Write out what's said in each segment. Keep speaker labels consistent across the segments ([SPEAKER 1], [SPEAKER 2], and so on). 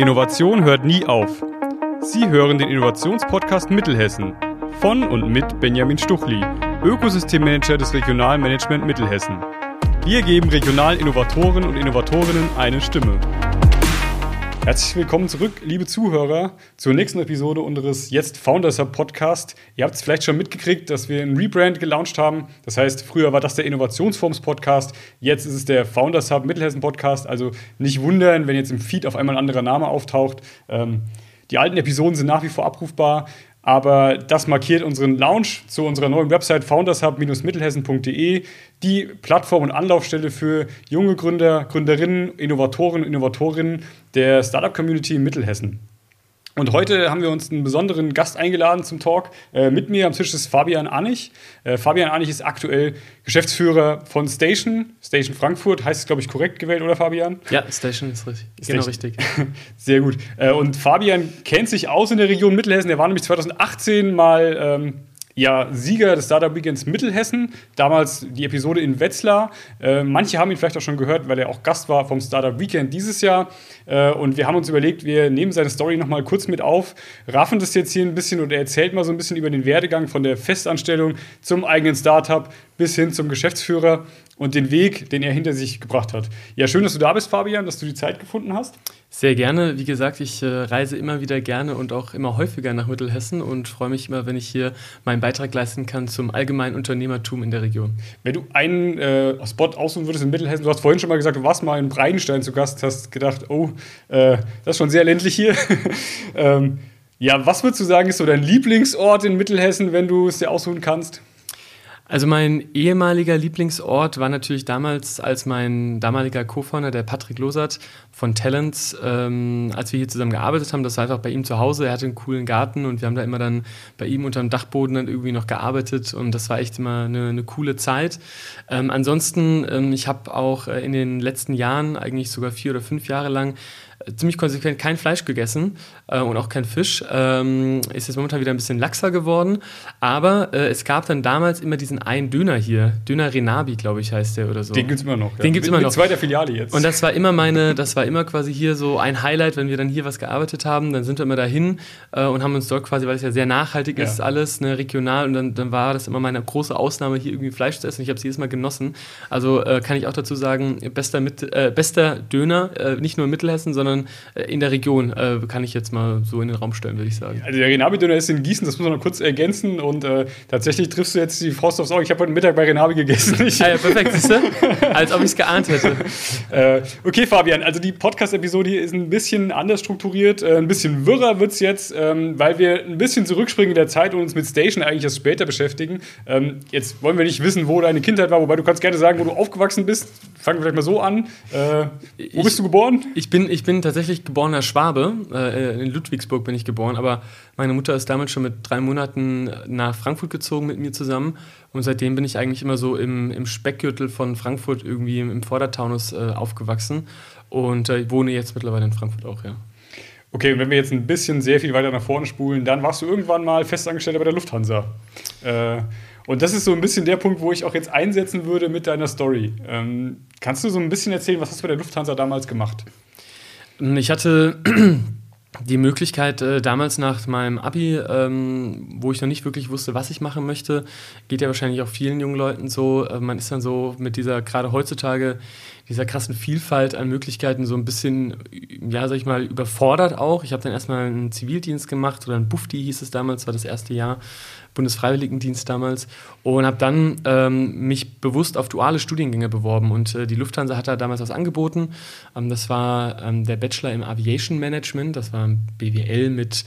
[SPEAKER 1] Innovation hört nie auf. Sie hören den Innovationspodcast Mittelhessen von und mit Benjamin Stuchli, Ökosystemmanager des Regionalmanagement Mittelhessen. Wir geben regionalen Innovatoren und Innovatorinnen eine Stimme. Herzlich willkommen zurück, liebe Zuhörer, zur nächsten Episode unseres jetzt Founders Hub Podcast. Ihr habt es vielleicht schon mitgekriegt, dass wir ein Rebrand gelauncht haben. Das heißt, früher war das der Innovationsforms Podcast, jetzt ist es der Founders Hub Mittelhessen Podcast. Also nicht wundern, wenn jetzt im Feed auf einmal ein anderer Name auftaucht. Ähm, die alten Episoden sind nach wie vor abrufbar. Aber das markiert unseren Launch zu unserer neuen Website foundershub-mittelhessen.de, die Plattform und Anlaufstelle für junge Gründer, Gründerinnen, Innovatoren, Innovatorinnen der Startup-Community in Mittelhessen. Und heute haben wir uns einen besonderen Gast eingeladen zum Talk. Äh, mit mir am Tisch ist Fabian Anich. Äh, Fabian Anich ist aktuell Geschäftsführer von Station. Station Frankfurt heißt es, glaube ich, korrekt gewählt, oder Fabian?
[SPEAKER 2] Ja, Station ist richtig. Genau richtig.
[SPEAKER 1] Sehr gut. Äh, und Fabian kennt sich aus in der Region Mittelhessen. Er war nämlich 2018 mal ähm, ja, Sieger des Startup Weekends Mittelhessen, damals die Episode in Wetzlar. Äh, manche haben ihn vielleicht auch schon gehört, weil er auch Gast war vom Startup Weekend dieses Jahr. Äh, und wir haben uns überlegt, wir nehmen seine Story nochmal kurz mit auf, raffen das jetzt hier ein bisschen und er erzählt mal so ein bisschen über den Werdegang von der Festanstellung zum eigenen Startup bis hin zum Geschäftsführer und den Weg, den er hinter sich gebracht hat. Ja, schön, dass du da bist, Fabian, dass du die Zeit gefunden hast.
[SPEAKER 2] Sehr gerne. Wie gesagt, ich äh, reise immer wieder gerne und auch immer häufiger nach Mittelhessen und freue mich immer, wenn ich hier meinen Beitrag leisten kann zum allgemeinen Unternehmertum in der Region.
[SPEAKER 1] Wenn du einen äh, Spot aussuchen würdest in Mittelhessen, du hast vorhin schon mal gesagt, du warst mal in Breinstein zu Gast, hast gedacht, oh, äh, das ist schon sehr ländlich hier. ähm, ja, was würdest du sagen, ist so dein Lieblingsort in Mittelhessen, wenn du es dir aussuchen kannst?
[SPEAKER 2] Also mein ehemaliger Lieblingsort war natürlich damals, als mein damaliger Co-Founder, der Patrick Losert von Talents, ähm, als wir hier zusammen gearbeitet haben, das war einfach bei ihm zu Hause. Er hatte einen coolen Garten und wir haben da immer dann bei ihm unter dem Dachboden dann irgendwie noch gearbeitet und das war echt immer eine, eine coole Zeit. Ähm, ansonsten, ähm, ich habe auch äh, in den letzten Jahren, eigentlich sogar vier oder fünf Jahre lang, ziemlich konsequent kein Fleisch gegessen äh, und auch kein Fisch. Ähm, ist jetzt momentan wieder ein bisschen laxer geworden. Aber äh, es gab dann damals immer diesen einen Döner hier. Döner Renabi, glaube ich, heißt der oder so.
[SPEAKER 1] Den gibt es immer noch.
[SPEAKER 2] Ja. Den gibt es immer noch.
[SPEAKER 1] Zweiter Filiale jetzt.
[SPEAKER 2] Und das war immer meine, das war immer quasi hier so ein Highlight, wenn wir dann hier was gearbeitet haben. Dann sind wir immer dahin äh, und haben uns dort quasi, weil es ja sehr nachhaltig ja. ist, alles ne, regional. Und dann, dann war das immer meine große Ausnahme, hier irgendwie Fleisch zu essen. Ich habe es jedes Mal genossen. Also äh, kann ich auch dazu sagen, bester, mit, äh, bester Döner, äh, nicht nur in Mittelhessen, sondern sondern äh, in der Region, äh, kann ich jetzt mal so in den Raum stellen, würde ich sagen.
[SPEAKER 1] Also der Renabi-Döner ist in Gießen, das muss man noch kurz ergänzen und äh, tatsächlich triffst du jetzt die Faust aufs Auge. Ich habe heute Mittag bei Renabi gegessen.
[SPEAKER 2] ah ja, perfekt, siehst du? Als ob ich es geahnt hätte.
[SPEAKER 1] äh, okay, Fabian, also die Podcast-Episode hier ist ein bisschen anders strukturiert, äh, ein bisschen wirrer wird es jetzt, ähm, weil wir ein bisschen zurückspringen in der Zeit und uns mit Station eigentlich erst später beschäftigen. Ähm, jetzt wollen wir nicht wissen, wo deine Kindheit war, wobei du kannst gerne sagen, wo du aufgewachsen bist. Fangen wir vielleicht mal so an. Äh, wo ich, bist du geboren?
[SPEAKER 2] Ich bin, ich bin tatsächlich geborener Schwabe. Äh, in Ludwigsburg bin ich geboren, aber meine Mutter ist damals schon mit drei Monaten nach Frankfurt gezogen mit mir zusammen. Und seitdem bin ich eigentlich immer so im, im Speckgürtel von Frankfurt irgendwie im, Vordertaunus äh, aufgewachsen. Und äh, wohne jetzt mittlerweile in Frankfurt auch, ja.
[SPEAKER 1] Okay, und wenn wir jetzt ein bisschen sehr viel weiter nach vorne spulen, dann warst du irgendwann mal Festangestellter bei der Lufthansa. Äh, und das ist so ein bisschen der Punkt, wo ich auch jetzt einsetzen würde mit deiner Story. Ähm, kannst du so ein bisschen erzählen, was hast du bei der Lufthansa damals gemacht?
[SPEAKER 2] Ich hatte die Möglichkeit, äh, damals nach meinem Abi, ähm, wo ich noch nicht wirklich wusste, was ich machen möchte, geht ja wahrscheinlich auch vielen jungen Leuten so. Äh, man ist dann so mit dieser, gerade heutzutage, dieser krassen Vielfalt an Möglichkeiten so ein bisschen, ja, sag ich mal, überfordert auch. Ich habe dann erstmal einen Zivildienst gemacht oder ein Bufti hieß es damals, war das erste Jahr. Bundesfreiwilligendienst damals und habe dann ähm, mich bewusst auf duale Studiengänge beworben und äh, die Lufthansa hat da damals was angeboten. Ähm, das war ähm, der Bachelor im Aviation Management, das war ein BWL mit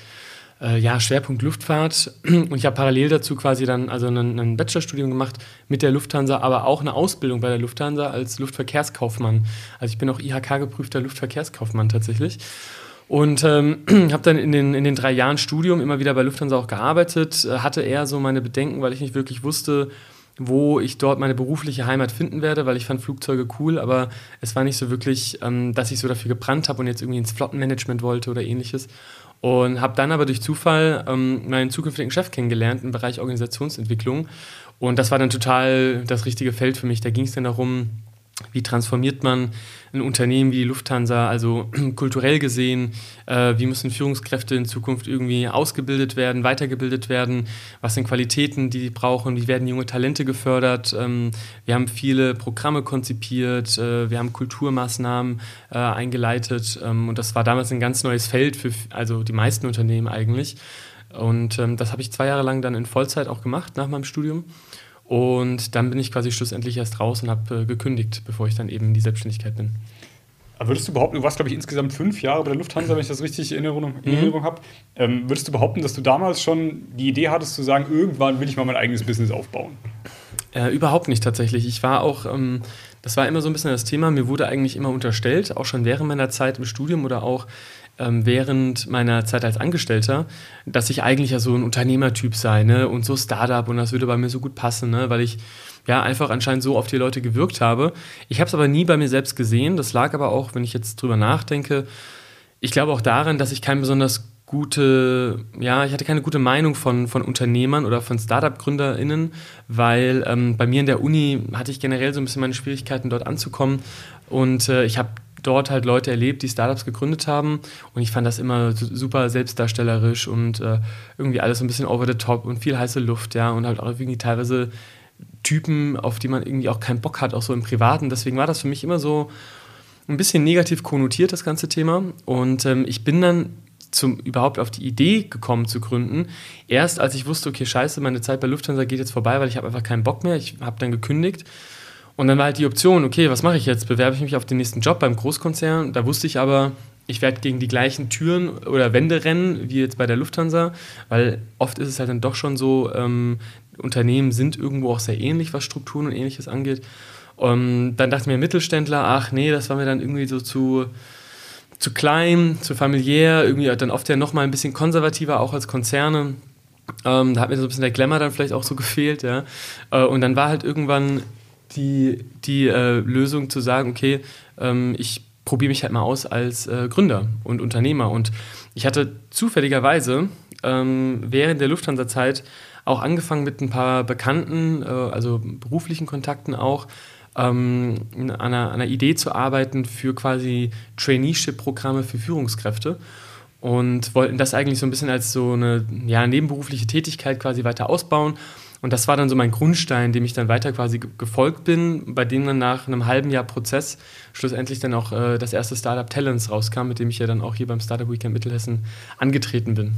[SPEAKER 2] äh, ja, Schwerpunkt Luftfahrt und ich habe parallel dazu quasi dann also ein, ein Bachelorstudium gemacht mit der Lufthansa, aber auch eine Ausbildung bei der Lufthansa als Luftverkehrskaufmann. Also ich bin auch IHK geprüfter Luftverkehrskaufmann tatsächlich. Und ähm, habe dann in den, in den drei Jahren Studium immer wieder bei Lufthansa auch gearbeitet, äh, hatte eher so meine Bedenken, weil ich nicht wirklich wusste, wo ich dort meine berufliche Heimat finden werde, weil ich fand Flugzeuge cool, aber es war nicht so wirklich, ähm, dass ich so dafür gebrannt habe und jetzt irgendwie ins Flottenmanagement wollte oder ähnliches. Und habe dann aber durch Zufall ähm, meinen zukünftigen Chef kennengelernt im Bereich Organisationsentwicklung. Und das war dann total das richtige Feld für mich. Da ging es dann darum, wie transformiert man ein Unternehmen wie die Lufthansa, also kulturell gesehen, äh, wie müssen Führungskräfte in Zukunft irgendwie ausgebildet werden, weitergebildet werden, was sind Qualitäten, die sie brauchen, wie werden junge Talente gefördert. Ähm, wir haben viele Programme konzipiert, äh, wir haben Kulturmaßnahmen äh, eingeleitet ähm, und das war damals ein ganz neues Feld für also die meisten Unternehmen eigentlich. Und ähm, das habe ich zwei Jahre lang dann in Vollzeit auch gemacht nach meinem Studium. Und dann bin ich quasi schlussendlich erst raus und habe äh, gekündigt, bevor ich dann eben in die Selbstständigkeit bin.
[SPEAKER 1] Aber würdest du behaupten, du warst, glaube ich, insgesamt fünf Jahre bei der Lufthansa, wenn ich das richtig in Erinnerung, in mhm. Erinnerung mhm. habe. Ähm, würdest du behaupten, dass du damals schon die Idee hattest, zu sagen, irgendwann will ich mal mein eigenes Business aufbauen?
[SPEAKER 2] Äh, überhaupt nicht tatsächlich. Ich war auch, ähm, das war immer so ein bisschen das Thema, mir wurde eigentlich immer unterstellt, auch schon während meiner Zeit im Studium oder auch ähm, während meiner Zeit als Angestellter, dass ich eigentlich ja so ein Unternehmertyp sei ne? und so Startup und das würde bei mir so gut passen, ne? weil ich ja einfach anscheinend so auf die Leute gewirkt habe. Ich habe es aber nie bei mir selbst gesehen. Das lag aber auch, wenn ich jetzt drüber nachdenke, ich glaube auch daran, dass ich kein besonders gute, ja, ich hatte keine gute Meinung von, von Unternehmern oder von Startup-GründerInnen, weil ähm, bei mir in der Uni hatte ich generell so ein bisschen meine Schwierigkeiten, dort anzukommen. Und äh, ich habe dort halt Leute erlebt, die Startups gegründet haben. Und ich fand das immer super selbstdarstellerisch und äh, irgendwie alles ein bisschen over the top und viel heiße Luft, ja. Und halt auch irgendwie teilweise Typen, auf die man irgendwie auch keinen Bock hat, auch so im Privaten. Deswegen war das für mich immer so ein bisschen negativ konnotiert, das ganze Thema. Und ähm, ich bin dann zum, überhaupt auf die Idee gekommen zu gründen. Erst als ich wusste, okay, scheiße, meine Zeit bei Lufthansa geht jetzt vorbei, weil ich habe einfach keinen Bock mehr. Ich habe dann gekündigt und dann war halt die Option, okay, was mache ich jetzt? Bewerbe ich mich auf den nächsten Job beim Großkonzern? Da wusste ich aber, ich werde gegen die gleichen Türen oder Wände rennen wie jetzt bei der Lufthansa, weil oft ist es halt dann doch schon so, ähm, Unternehmen sind irgendwo auch sehr ähnlich, was Strukturen und ähnliches angeht. Und dann dachte mir, Mittelständler, ach nee, das war mir dann irgendwie so zu, zu klein, zu familiär, irgendwie dann oft ja nochmal ein bisschen konservativer, auch als Konzerne. Ähm, da hat mir so ein bisschen der Glamour dann vielleicht auch so gefehlt, ja. Äh, und dann war halt irgendwann die, die äh, Lösung zu sagen, okay, ähm, ich probiere mich halt mal aus als äh, Gründer und Unternehmer. Und ich hatte zufälligerweise ähm, während der Lufthansa-Zeit auch angefangen mit ein paar bekannten, äh, also beruflichen Kontakten auch, ähm, an, einer, einer Idee zu arbeiten für quasi Traineeship-Programme für Führungskräfte und wollten das eigentlich so ein bisschen als so eine ja, nebenberufliche Tätigkeit quasi weiter ausbauen und das war dann so mein Grundstein, dem ich dann weiter quasi gefolgt bin, bei dem dann nach einem halben Jahr Prozess schlussendlich dann auch äh, das erste Startup Talents rauskam, mit dem ich ja dann auch hier beim Startup Weekend Mittelhessen angetreten bin.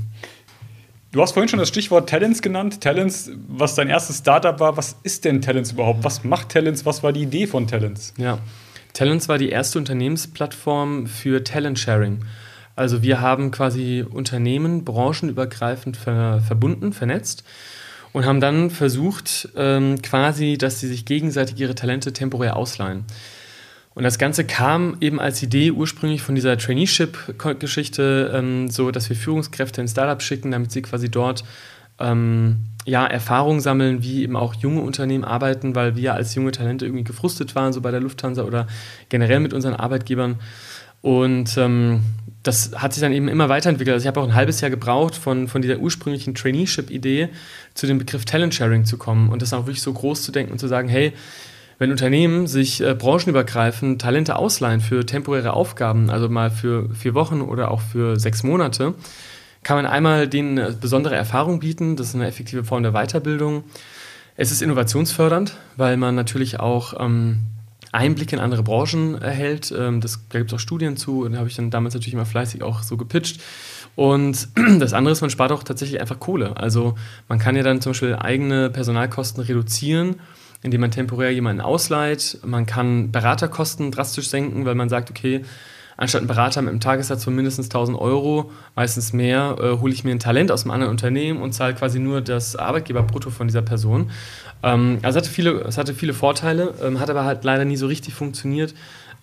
[SPEAKER 1] Du hast vorhin schon das Stichwort Talents genannt. Talents, was dein erstes Startup war. Was ist denn Talents überhaupt? Was macht Talents? Was war die Idee von Talents?
[SPEAKER 2] Ja, Talents war die erste Unternehmensplattform für Talent Sharing. Also wir haben quasi Unternehmen branchenübergreifend ver verbunden, vernetzt und haben dann versucht, ähm, quasi, dass sie sich gegenseitig ihre Talente temporär ausleihen. Und das Ganze kam eben als Idee ursprünglich von dieser Traineeship-Geschichte, ähm, so dass wir Führungskräfte in Startups schicken, damit sie quasi dort ähm, ja, Erfahrung sammeln, wie eben auch junge Unternehmen arbeiten, weil wir als junge Talente irgendwie gefrustet waren, so bei der Lufthansa oder generell mit unseren Arbeitgebern. Und ähm, das hat sich dann eben immer weiterentwickelt. Also ich habe auch ein halbes Jahr gebraucht, von, von dieser ursprünglichen Traineeship-Idee zu dem Begriff Talent Sharing zu kommen und das auch wirklich so groß zu denken und zu sagen, hey, wenn Unternehmen sich äh, branchenübergreifend Talente ausleihen für temporäre Aufgaben, also mal für vier Wochen oder auch für sechs Monate, kann man einmal denen eine besondere Erfahrung bieten. Das ist eine effektive Form der Weiterbildung. Es ist innovationsfördernd, weil man natürlich auch ähm, Einblick in andere Branchen erhält. Ähm, das, da gibt es auch Studien zu und da habe ich dann damals natürlich immer fleißig auch so gepitcht. Und das andere ist, man spart auch tatsächlich einfach Kohle. Also man kann ja dann zum Beispiel eigene Personalkosten reduzieren, indem man temporär jemanden ausleiht. Man kann Beraterkosten drastisch senken, weil man sagt, okay, anstatt einen Berater mit einem Tagessatz von mindestens 1000 Euro, meistens mehr, äh, hole ich mir ein Talent aus einem anderen Unternehmen und zahle quasi nur das Arbeitgeberbrutto von dieser Person. Ähm, also es hatte viele, es hatte viele Vorteile, ähm, hat aber halt leider nie so richtig funktioniert.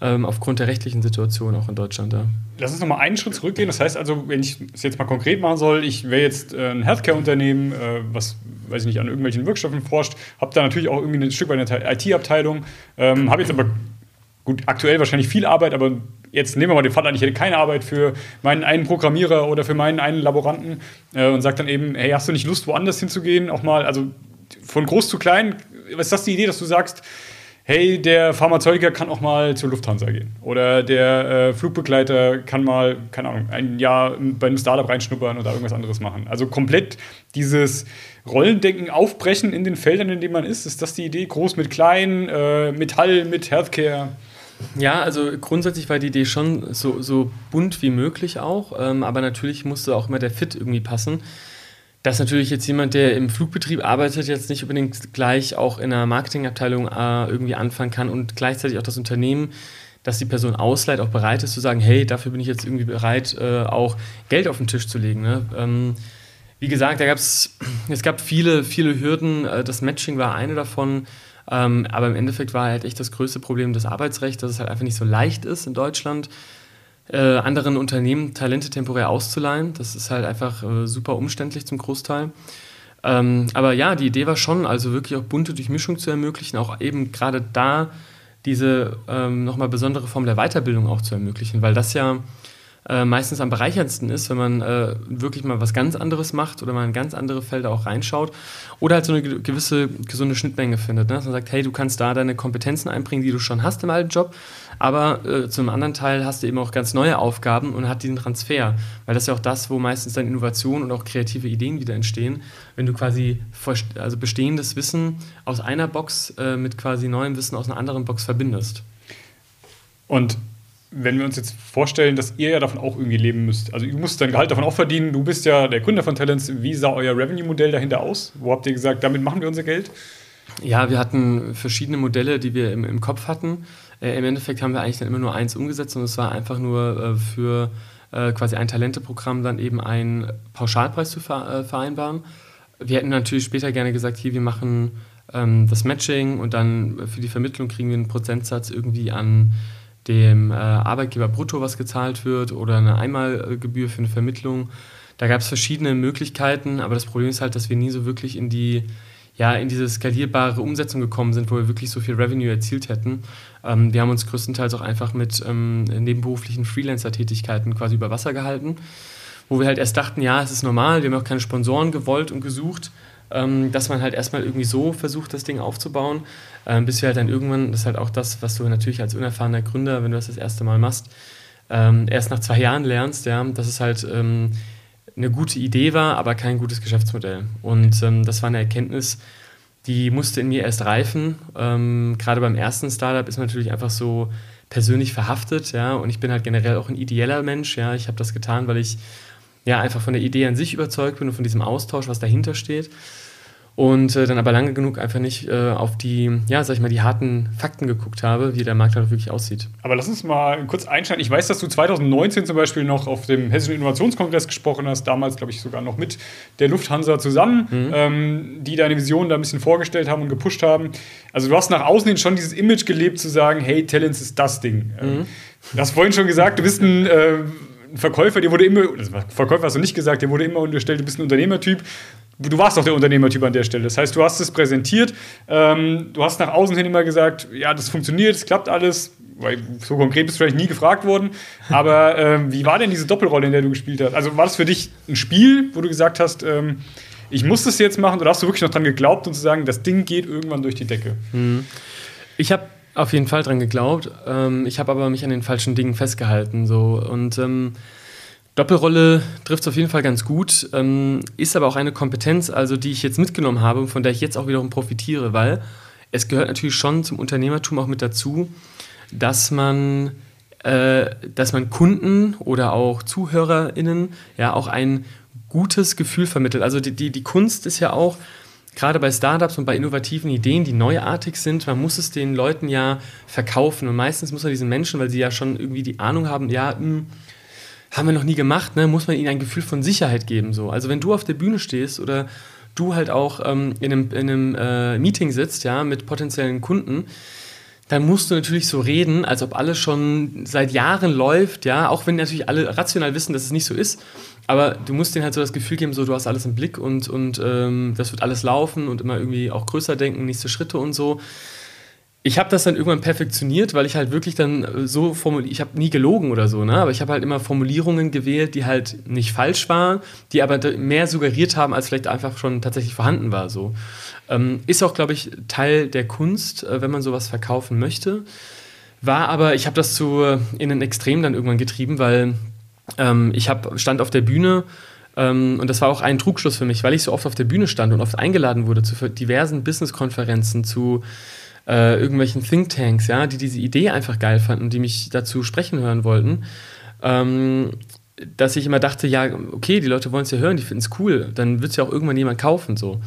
[SPEAKER 2] Ähm, aufgrund der rechtlichen Situation auch in Deutschland. Ja.
[SPEAKER 1] Lass uns nochmal einen Schritt zurückgehen. Das heißt also, wenn ich es jetzt mal konkret machen soll, ich wäre jetzt äh, ein Healthcare-Unternehmen, äh, was, weiß ich nicht, an irgendwelchen Wirkstoffen forscht, habe da natürlich auch irgendwie ein Stück weit eine IT-Abteilung, ähm, habe jetzt aber gut, aktuell wahrscheinlich viel Arbeit, aber jetzt nehmen wir mal den Fall an, ich hätte keine Arbeit für meinen einen Programmierer oder für meinen einen Laboranten äh, und sage dann eben, hey, hast du nicht Lust, woanders hinzugehen? Auch mal, also von groß zu klein, ist das die Idee, dass du sagst, hey, der Pharmazeutiker kann auch mal zur Lufthansa gehen. Oder der äh, Flugbegleiter kann mal, keine Ahnung, ein Jahr bei einem Startup reinschnuppern oder irgendwas anderes machen. Also komplett dieses Rollendenken aufbrechen in den Feldern, in denen man ist. Ist das die Idee? Groß mit klein, äh, Metall mit Healthcare?
[SPEAKER 2] Ja, also grundsätzlich war die Idee schon so, so bunt wie möglich auch, ähm, aber natürlich musste auch immer der Fit irgendwie passen dass natürlich jetzt jemand, der im Flugbetrieb arbeitet, jetzt nicht unbedingt gleich auch in einer Marketingabteilung äh, irgendwie anfangen kann und gleichzeitig auch das Unternehmen, das die Person ausleiht, auch bereit ist zu sagen, hey, dafür bin ich jetzt irgendwie bereit, äh, auch Geld auf den Tisch zu legen. Ne? Ähm, wie gesagt, da gab's, es gab viele, viele Hürden. Äh, das Matching war eine davon. Ähm, aber im Endeffekt war halt echt das größte Problem das Arbeitsrecht, dass es halt einfach nicht so leicht ist in Deutschland äh, anderen Unternehmen Talente temporär auszuleihen. Das ist halt einfach äh, super umständlich zum Großteil. Ähm, aber ja, die Idee war schon, also wirklich auch bunte Durchmischung zu ermöglichen, auch eben gerade da diese ähm, nochmal besondere Form der Weiterbildung auch zu ermöglichen, weil das ja äh, meistens am bereicherndsten ist, wenn man äh, wirklich mal was ganz anderes macht oder mal in ganz andere Felder auch reinschaut oder halt so eine gewisse gesunde Schnittmenge findet. Ne? Dass man sagt, hey, du kannst da deine Kompetenzen einbringen, die du schon hast im alten Job, aber äh, zum anderen Teil hast du eben auch ganz neue Aufgaben und hat diesen Transfer, weil das ist ja auch das, wo meistens dann Innovation und auch kreative Ideen wieder entstehen, wenn du quasi also bestehendes Wissen aus einer Box äh, mit quasi neuem Wissen aus einer anderen Box verbindest.
[SPEAKER 1] Und wenn wir uns jetzt vorstellen, dass ihr ja davon auch irgendwie leben müsst, also ihr musst dein Gehalt davon auch verdienen, du bist ja der Gründer von Talents, wie sah euer Revenue-Modell dahinter aus? Wo habt ihr gesagt, damit machen wir unser Geld?
[SPEAKER 2] Ja, wir hatten verschiedene Modelle, die wir im, im Kopf hatten. Äh, Im Endeffekt haben wir eigentlich dann immer nur eins umgesetzt und es war einfach nur äh, für äh, quasi ein Talenteprogramm dann eben einen Pauschalpreis zu ver äh, vereinbaren. Wir hätten natürlich später gerne gesagt, hier, wir machen ähm, das Matching und dann für die Vermittlung kriegen wir einen Prozentsatz irgendwie an dem äh, Arbeitgeber brutto was gezahlt wird oder eine Einmalgebühr für eine Vermittlung. Da gab es verschiedene Möglichkeiten, aber das Problem ist halt, dass wir nie so wirklich in die ja, in diese skalierbare Umsetzung gekommen sind, wo wir wirklich so viel Revenue erzielt hätten. Ähm, wir haben uns größtenteils auch einfach mit ähm, nebenberuflichen Freelancer-Tätigkeiten quasi über Wasser gehalten, wo wir halt erst dachten, ja, es ist normal, wir haben auch keine Sponsoren gewollt und gesucht, ähm, dass man halt erstmal irgendwie so versucht, das Ding aufzubauen, ähm, bis wir halt dann irgendwann, das ist halt auch das, was du natürlich als unerfahrener Gründer, wenn du das das erste Mal machst, ähm, erst nach zwei Jahren lernst, ja, dass es halt ähm, eine gute Idee war, aber kein gutes Geschäftsmodell. Und ähm, das war eine Erkenntnis, die musste in mir erst reifen. Ähm, Gerade beim ersten Startup ist man natürlich einfach so persönlich verhaftet, ja, und ich bin halt generell auch ein ideeller Mensch, ja. Ich habe das getan, weil ich ja einfach von der Idee an sich überzeugt bin und von diesem Austausch, was dahinter steht und äh, dann aber lange genug einfach nicht äh, auf die, ja, sag ich mal, die harten Fakten geguckt habe, wie der Markt halt wirklich aussieht.
[SPEAKER 1] Aber lass uns mal kurz einsteigen. Ich weiß, dass du 2019 zum Beispiel noch auf dem Hessischen Innovationskongress gesprochen hast, damals, glaube ich, sogar noch mit der Lufthansa zusammen, mhm. ähm, die deine Vision da ein bisschen vorgestellt haben und gepusht haben. Also du hast nach außen hin schon dieses Image gelebt, zu sagen, hey, Talents ist das Ding. Ähm, mhm. Du hast vorhin schon gesagt, du bist ein äh, Verkäufer, dir wurde immer, also Verkäufer hast du nicht gesagt, dir wurde immer unterstellt, du bist ein Unternehmertyp du warst doch der Unternehmertyp an der Stelle. Das heißt, du hast es präsentiert, ähm, du hast nach außen hin immer gesagt, ja, das funktioniert, es klappt alles. Weil so konkret bist du vielleicht nie gefragt worden. Aber ähm, wie war denn diese Doppelrolle, in der du gespielt hast? Also war das für dich ein Spiel, wo du gesagt hast, ähm, ich muss das jetzt machen, oder hast du wirklich noch dran geglaubt und zu sagen, das Ding geht irgendwann durch die Decke?
[SPEAKER 2] Mhm. Ich habe auf jeden Fall dran geglaubt. Ähm, ich habe aber mich an den falschen Dingen festgehalten. So. Und ähm, Doppelrolle trifft es auf jeden Fall ganz gut, ähm, ist aber auch eine Kompetenz, also die ich jetzt mitgenommen habe und von der ich jetzt auch wiederum profitiere, weil es gehört natürlich schon zum Unternehmertum auch mit dazu, dass man, äh, dass man Kunden oder auch ZuhörerInnen ja auch ein gutes Gefühl vermittelt. Also die, die, die Kunst ist ja auch, gerade bei Startups und bei innovativen Ideen, die neuartig sind, man muss es den Leuten ja verkaufen und meistens muss man diesen Menschen, weil sie ja schon irgendwie die Ahnung haben, ja, mh, hm, haben wir noch nie gemacht, ne, muss man ihnen ein Gefühl von Sicherheit geben. So. Also wenn du auf der Bühne stehst oder du halt auch ähm, in einem, in einem äh, Meeting sitzt, ja, mit potenziellen Kunden, dann musst du natürlich so reden, als ob alles schon seit Jahren läuft, ja, auch wenn natürlich alle rational wissen, dass es nicht so ist. Aber du musst denen halt so das Gefühl geben, so du hast alles im Blick und, und ähm, das wird alles laufen und immer irgendwie auch größer denken, nächste Schritte und so ich habe das dann irgendwann perfektioniert, weil ich halt wirklich dann äh, so formuliert, ich habe nie gelogen oder so, ne? aber ich habe halt immer Formulierungen gewählt, die halt nicht falsch waren, die aber mehr suggeriert haben, als vielleicht einfach schon tatsächlich vorhanden war. So. Ähm, ist auch, glaube ich, Teil der Kunst, äh, wenn man sowas verkaufen möchte. War aber, ich habe das zu äh, in den Extrem dann irgendwann getrieben, weil ähm, ich hab, stand auf der Bühne ähm, und das war auch ein Trugschluss für mich, weil ich so oft auf der Bühne stand und oft eingeladen wurde zu diversen Business-Konferenzen, zu äh, irgendwelchen Thinktanks, ja, die diese Idee einfach geil fanden, die mich dazu sprechen hören wollten. Ähm, dass ich immer dachte, ja, okay, die Leute wollen es ja hören, die finden es cool, dann wird es ja auch irgendwann jemand kaufen. So.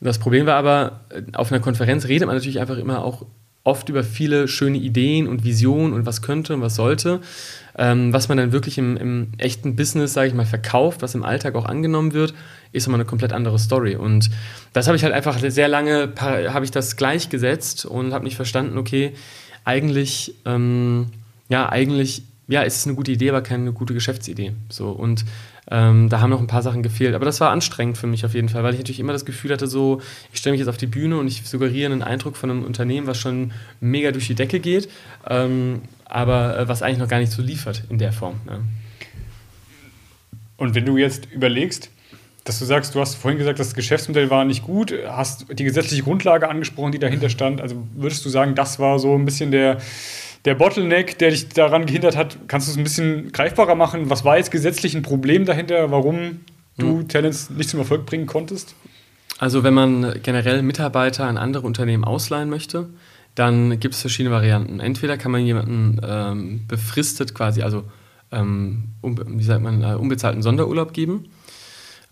[SPEAKER 2] Das Problem war aber, auf einer Konferenz redet man natürlich einfach immer auch oft über viele schöne Ideen und Visionen und was könnte und was sollte. Ähm, was man dann wirklich im, im echten Business, sage ich mal, verkauft, was im Alltag auch angenommen wird, ist immer eine komplett andere Story. Und das habe ich halt einfach sehr lange, habe ich das gleichgesetzt und habe nicht verstanden, okay, eigentlich, ähm, ja, eigentlich, ja, ist es eine gute Idee, aber keine gute Geschäftsidee. So, und ähm, da haben noch ein paar Sachen gefehlt. Aber das war anstrengend für mich auf jeden Fall, weil ich natürlich immer das Gefühl hatte, so, ich stelle mich jetzt auf die Bühne und ich suggeriere einen Eindruck von einem Unternehmen, was schon mega durch die Decke geht, ähm, aber äh, was eigentlich noch gar nicht so liefert in der Form. Ja.
[SPEAKER 1] Und wenn du jetzt überlegst, dass du sagst, du hast vorhin gesagt, das Geschäftsmodell war nicht gut, hast die gesetzliche Grundlage angesprochen, die dahinter stand. Also würdest du sagen, das war so ein bisschen der, der Bottleneck, der dich daran gehindert hat? Kannst du es ein bisschen greifbarer machen? Was war jetzt gesetzlich ein Problem dahinter, warum du hm. Talents nicht zum Erfolg bringen konntest?
[SPEAKER 2] Also wenn man generell Mitarbeiter an andere Unternehmen ausleihen möchte, dann gibt es verschiedene Varianten. Entweder kann man jemanden ähm, befristet quasi, also ähm, wie sagt man, äh, unbezahlten Sonderurlaub geben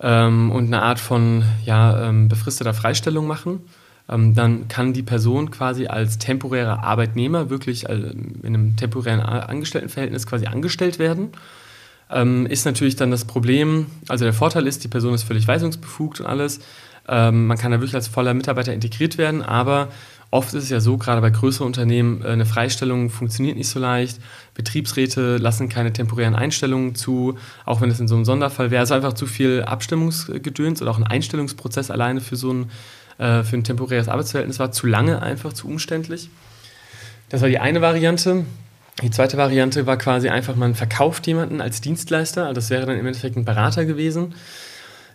[SPEAKER 2] ähm, und eine Art von ja, ähm, befristeter Freistellung machen. Ähm, dann kann die Person quasi als temporärer Arbeitnehmer wirklich äh, in einem temporären Angestelltenverhältnis quasi angestellt werden. Ähm, ist natürlich dann das Problem, also der Vorteil ist, die Person ist völlig weisungsbefugt und alles. Man kann da wirklich als voller Mitarbeiter integriert werden, aber Oft ist es ja so, gerade bei größeren Unternehmen, äh, eine Freistellung funktioniert nicht so leicht. Betriebsräte lassen keine temporären Einstellungen zu, auch wenn es in so einem Sonderfall wäre. Also einfach zu viel Abstimmungsgedöns oder auch ein Einstellungsprozess alleine für so ein, äh, für ein temporäres Arbeitsverhältnis war zu lange einfach, zu umständlich. Das war die eine Variante. Die zweite Variante war quasi einfach, man verkauft jemanden als Dienstleister. Also das wäre dann im Endeffekt ein Berater gewesen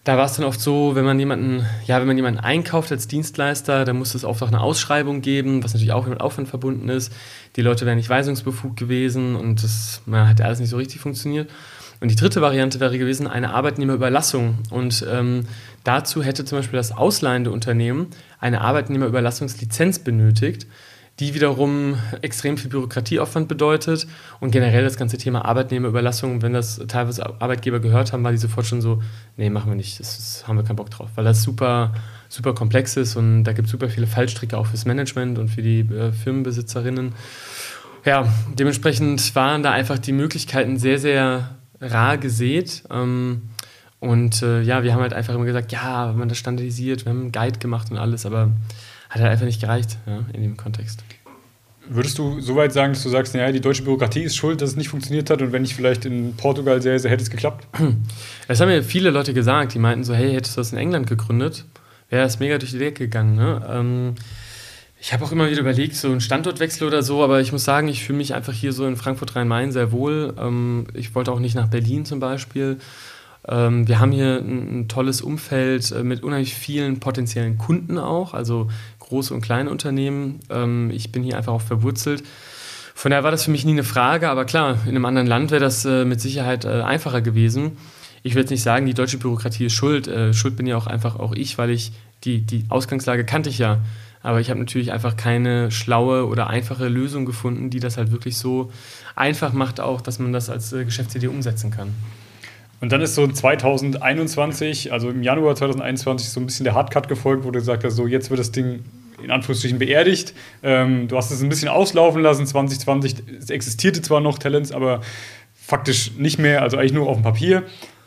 [SPEAKER 2] da war es dann oft so, wenn man jemanden, ja, wenn man jemanden einkauft als Dienstleister, dann muss es oft auch eine Ausschreibung geben, was natürlich auch mit Aufwand verbunden ist. Die Leute wären nicht weisungsbefugt gewesen und das man hat alles nicht so richtig funktioniert. Und die dritte Variante wäre gewesen, eine Arbeitnehmerüberlassung. Und ähm, dazu hätte zum Beispiel das ausleihende Unternehmen eine Arbeitnehmerüberlassungslizenz benötigt die wiederum extrem viel Bürokratieaufwand bedeutet. Und generell das ganze Thema Arbeitnehmerüberlassung, wenn das teilweise Arbeitgeber gehört haben, war die sofort schon so, nee, machen wir nicht, das, das haben wir keinen Bock drauf, weil das super, super komplex ist und da gibt es super viele Fallstricke auch fürs Management und für die äh, Firmenbesitzerinnen. Ja, dementsprechend waren da einfach die Möglichkeiten sehr, sehr rar gesät. Ähm, und äh, ja, wir haben halt einfach immer gesagt, ja, wenn man das standardisiert, wir haben einen Guide gemacht und alles, aber hat halt einfach nicht gereicht ja, in dem Kontext.
[SPEAKER 1] Würdest du so weit sagen, dass du sagst, naja, die deutsche Bürokratie ist schuld, dass es nicht funktioniert hat und wenn nicht vielleicht in Portugal sehr hätte es geklappt?
[SPEAKER 2] Das haben mir viele Leute gesagt, die meinten so, hey, hättest du das in England gegründet, wäre das mega durch die Decke gegangen. Ne? Ähm, ich habe auch immer wieder überlegt, so einen Standortwechsel oder so, aber ich muss sagen, ich fühle mich einfach hier so in Frankfurt-Rhein-Main sehr wohl. Ähm, ich wollte auch nicht nach Berlin zum Beispiel. Ähm, wir haben hier ein, ein tolles Umfeld äh, mit unheimlich vielen potenziellen Kunden auch, also große und kleine Unternehmen. Ähm, ich bin hier einfach auch verwurzelt. Von daher war das für mich nie eine Frage, aber klar, in einem anderen Land wäre das äh, mit Sicherheit äh, einfacher gewesen. Ich will jetzt nicht sagen, die deutsche Bürokratie ist schuld. Äh, schuld bin ja auch einfach auch ich, weil ich die, die Ausgangslage kannte ich ja. Aber ich habe natürlich einfach keine schlaue oder einfache Lösung gefunden, die das halt wirklich so einfach macht, auch, dass man das als äh, Geschäftsidee umsetzen kann.
[SPEAKER 1] Und dann ist so 2021, also im Januar 2021, so ein bisschen der Hardcut gefolgt, wo du gesagt hast, so jetzt wird das Ding in Anführungsstrichen beerdigt. Ähm, du hast es ein bisschen auslaufen lassen, 2020. Es existierte zwar noch Talents, aber faktisch nicht mehr, also eigentlich nur auf dem Papier.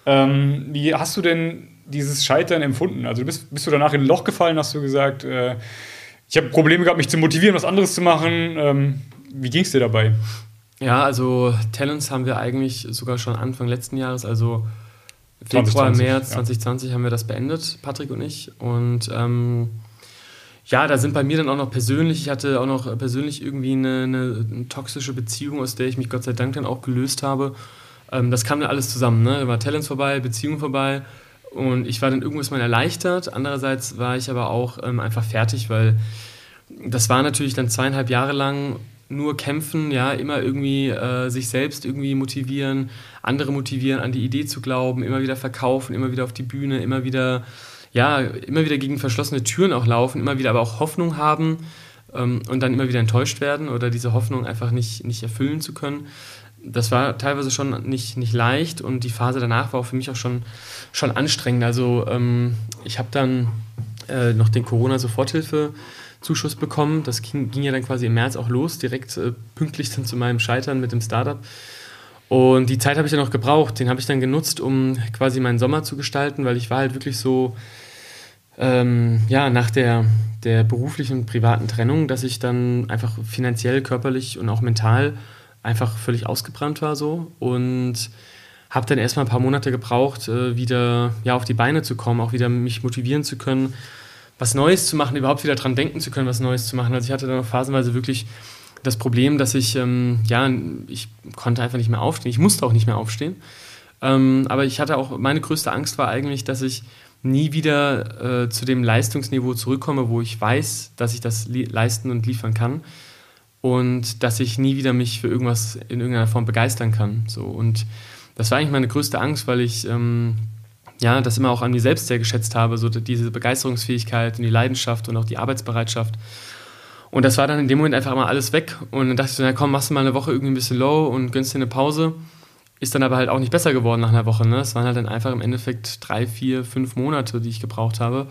[SPEAKER 1] Ähm, wie hast du denn dieses Scheitern empfunden? Also bist, bist du danach in ein Loch gefallen, hast du gesagt, äh, ich habe Probleme gehabt, mich zu motivieren, was anderes zu machen. Ähm, wie ging es dir dabei?
[SPEAKER 2] Ja, also Talents haben wir eigentlich sogar schon Anfang letzten Jahres, also Februar, 2020, März 2020 ja. haben wir das beendet, Patrick und ich. Und ähm, ja, da sind bei mir dann auch noch persönlich, ich hatte auch noch persönlich irgendwie eine, eine, eine toxische Beziehung, aus der ich mich Gott sei Dank dann auch gelöst habe. Ähm, das kam dann alles zusammen. Ne? Da war Talents vorbei, Beziehung vorbei und ich war dann irgendwas mal erleichtert. Andererseits war ich aber auch ähm, einfach fertig, weil das war natürlich dann zweieinhalb Jahre lang nur kämpfen, ja, immer irgendwie äh, sich selbst irgendwie motivieren, andere motivieren, an die Idee zu glauben, immer wieder verkaufen, immer wieder auf die Bühne, immer wieder ja, immer wieder gegen verschlossene Türen auch laufen, immer wieder aber auch Hoffnung haben ähm, und dann immer wieder enttäuscht werden oder diese Hoffnung einfach nicht, nicht erfüllen zu können. Das war teilweise schon nicht, nicht leicht und die Phase danach war auch für mich auch schon, schon anstrengend. Also ähm, ich habe dann äh, noch den Corona-Soforthilfe-Zuschuss bekommen. Das ging, ging, ja dann quasi im März auch los, direkt äh, pünktlich dann zu meinem Scheitern mit dem Startup. Und die Zeit habe ich dann auch gebraucht. Den habe ich dann genutzt, um quasi meinen Sommer zu gestalten, weil ich war halt wirklich so, ähm, ja, nach der, der beruflichen und privaten Trennung, dass ich dann einfach finanziell, körperlich und auch mental einfach völlig ausgebrannt war so und habe dann erstmal ein paar Monate gebraucht, äh, wieder ja, auf die Beine zu kommen, auch wieder mich motivieren zu können, was Neues zu machen, überhaupt wieder dran denken zu können, was Neues zu machen. Also ich hatte dann auch phasenweise wirklich das Problem, dass ich, ähm, ja, ich konnte einfach nicht mehr aufstehen. Ich musste auch nicht mehr aufstehen. Ähm, aber ich hatte auch, meine größte Angst war eigentlich, dass ich nie wieder äh, zu dem Leistungsniveau zurückkomme, wo ich weiß, dass ich das leisten und liefern kann und dass ich nie wieder mich für irgendwas in irgendeiner Form begeistern kann. So und das war eigentlich meine größte Angst, weil ich ähm, ja das immer auch an mir selbst sehr geschätzt habe, so diese Begeisterungsfähigkeit und die Leidenschaft und auch die Arbeitsbereitschaft. Und das war dann in dem Moment einfach mal alles weg. Und dann dachte ich so, na komm, machst du mal eine Woche irgendwie ein bisschen low und gönnst dir eine Pause. Ist dann aber halt auch nicht besser geworden nach einer Woche. Ne? Es waren halt dann einfach im Endeffekt drei, vier, fünf Monate, die ich gebraucht habe.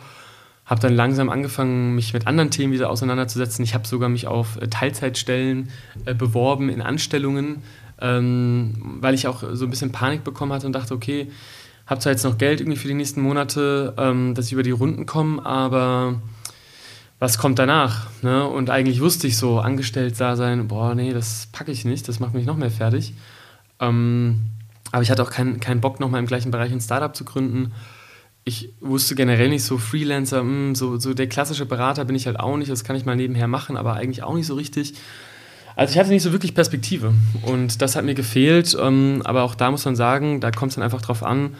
[SPEAKER 2] Habe dann langsam angefangen, mich mit anderen Themen wieder auseinanderzusetzen. Ich habe sogar mich auf äh, Teilzeitstellen äh, beworben in Anstellungen, ähm, weil ich auch so ein bisschen Panik bekommen hatte und dachte, okay, habe zwar jetzt noch Geld irgendwie für die nächsten Monate, ähm, dass ich über die Runden komme, aber was kommt danach? Ne? Und eigentlich wusste ich so, angestellt da sein, boah, nee, das packe ich nicht, das macht mich noch mehr fertig. Ähm, aber ich hatte auch keinen kein Bock, nochmal im gleichen Bereich ein Startup zu gründen. Ich wusste generell nicht so Freelancer, mh, hm, so, so der klassische Berater bin ich halt auch nicht, das kann ich mal nebenher machen, aber eigentlich auch nicht so richtig. Also ich hatte nicht so wirklich Perspektive und das hat mir gefehlt, ähm, aber auch da muss man sagen, da kommt es dann einfach drauf an,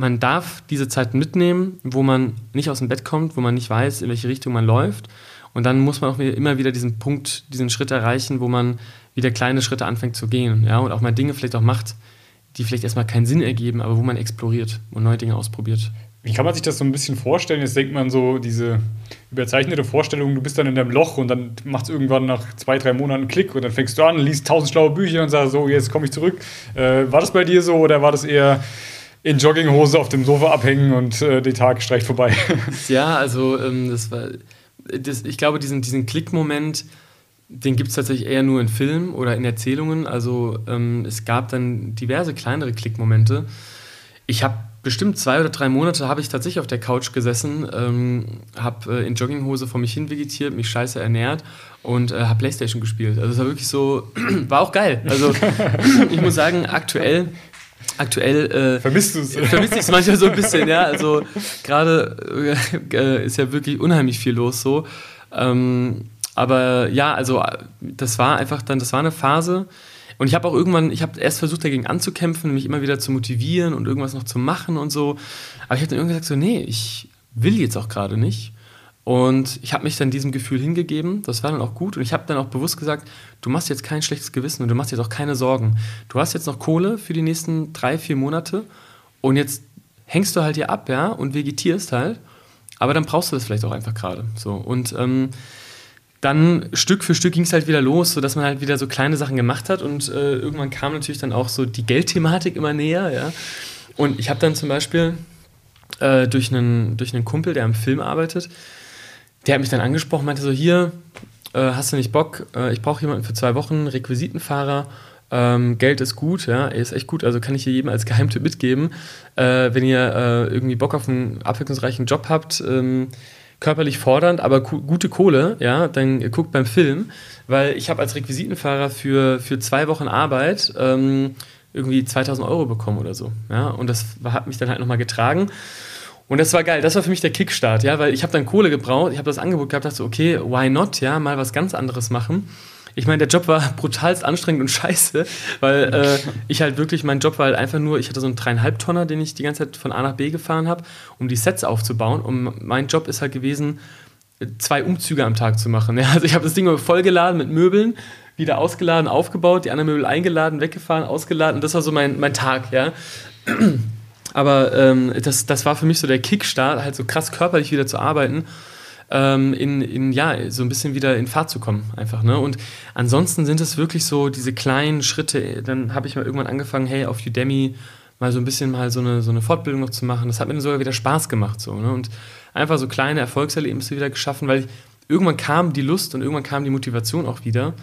[SPEAKER 2] man darf diese Zeit mitnehmen, wo man nicht aus dem Bett kommt, wo man nicht weiß, in welche Richtung man läuft. Und dann muss man auch immer wieder diesen Punkt, diesen Schritt erreichen, wo man wieder kleine Schritte anfängt zu gehen. Ja? Und auch mal Dinge vielleicht auch macht, die vielleicht erstmal keinen Sinn ergeben, aber wo man exploriert und neue Dinge ausprobiert.
[SPEAKER 1] Wie kann man sich das so ein bisschen vorstellen? Jetzt denkt man so, diese überzeichnete Vorstellung, du bist dann in deinem Loch und dann macht es irgendwann nach zwei, drei Monaten einen Klick und dann fängst du an, liest tausend schlaue Bücher und sagst so, jetzt komme ich zurück. Äh, war das bei dir so oder war das eher in Jogginghose auf dem Sofa abhängen und äh, der Tag streicht vorbei.
[SPEAKER 2] ja, also ähm, das war, das, ich glaube, diesen, diesen Klickmoment, den gibt es tatsächlich eher nur in Filmen oder in Erzählungen. Also ähm, es gab dann diverse kleinere Klickmomente. Ich habe bestimmt zwei oder drei Monate habe ich tatsächlich auf der Couch gesessen, ähm, habe äh, in Jogginghose vor mich hin vegetiert, mich scheiße ernährt und äh, habe Playstation gespielt. Also es war wirklich so, war auch geil. Also ich muss sagen, aktuell aktuell äh,
[SPEAKER 1] vermisst du es
[SPEAKER 2] vermisst ich es manchmal so ein bisschen ja. Also gerade äh, ist ja wirklich unheimlich viel los so. Ähm, aber ja also das war einfach dann das war eine Phase. Und ich habe auch irgendwann ich habe erst versucht dagegen anzukämpfen mich immer wieder zu motivieren und irgendwas noch zu machen und so. Aber ich habe dann irgendwann gesagt so nee ich will jetzt auch gerade nicht und ich habe mich dann diesem Gefühl hingegeben, das war dann auch gut. Und ich habe dann auch bewusst gesagt, du machst jetzt kein schlechtes Gewissen und du machst jetzt auch keine Sorgen. Du hast jetzt noch Kohle für die nächsten drei, vier Monate und jetzt hängst du halt hier ab, ja, und vegetierst halt. Aber dann brauchst du das vielleicht auch einfach gerade. So. Und ähm, dann Stück für Stück ging es halt wieder los, sodass man halt wieder so kleine Sachen gemacht hat. Und äh, irgendwann kam natürlich dann auch so die Geldthematik immer näher, ja. Und ich habe dann zum Beispiel äh, durch, einen, durch einen Kumpel, der am Film arbeitet, der hat mich dann angesprochen, meinte so, hier, äh, hast du nicht Bock? Äh, ich brauche jemanden für zwei Wochen, Requisitenfahrer. Ähm, Geld ist gut, ja, ist echt gut, also kann ich hier jedem als Geheimtipp mitgeben. Äh, wenn ihr äh, irgendwie Bock auf einen abwechslungsreichen Job habt, ähm, körperlich fordernd, aber gute Kohle, ja, dann guckt beim Film, weil ich habe als Requisitenfahrer für, für zwei Wochen Arbeit ähm, irgendwie 2000 Euro bekommen oder so, ja, und das hat mich dann halt nochmal getragen. Und das war geil, das war für mich der Kickstart, ja, weil ich habe dann Kohle gebraucht, ich habe das Angebot gehabt, dachte okay, why not, ja, mal was ganz anderes machen. Ich meine, der Job war brutalst anstrengend und scheiße, weil äh, ich halt wirklich, mein Job war halt einfach nur, ich hatte so einen dreieinhalb Tonner, den ich die ganze Zeit von A nach B gefahren habe, um die Sets aufzubauen. Und mein Job ist halt gewesen, zwei Umzüge am Tag zu machen. Ja, also ich habe das Ding vollgeladen mit Möbeln, wieder ausgeladen, aufgebaut, die anderen Möbel eingeladen, weggefahren, ausgeladen. Und das war so mein, mein Tag, ja. Aber ähm, das, das war für mich so der Kickstart, halt so krass körperlich wieder zu arbeiten, ähm, in, in, ja, so ein bisschen wieder in Fahrt zu kommen, einfach. Ne? Und ansonsten sind es wirklich so diese kleinen Schritte. Dann habe ich mal irgendwann angefangen, hey, auf Udemy mal so ein bisschen mal so eine, so eine Fortbildung noch zu machen. Das hat mir dann sogar wieder Spaß gemacht. So, ne? Und einfach so kleine Erfolgserlebnisse wieder geschaffen, weil irgendwann kam die Lust und irgendwann kam die Motivation auch wieder.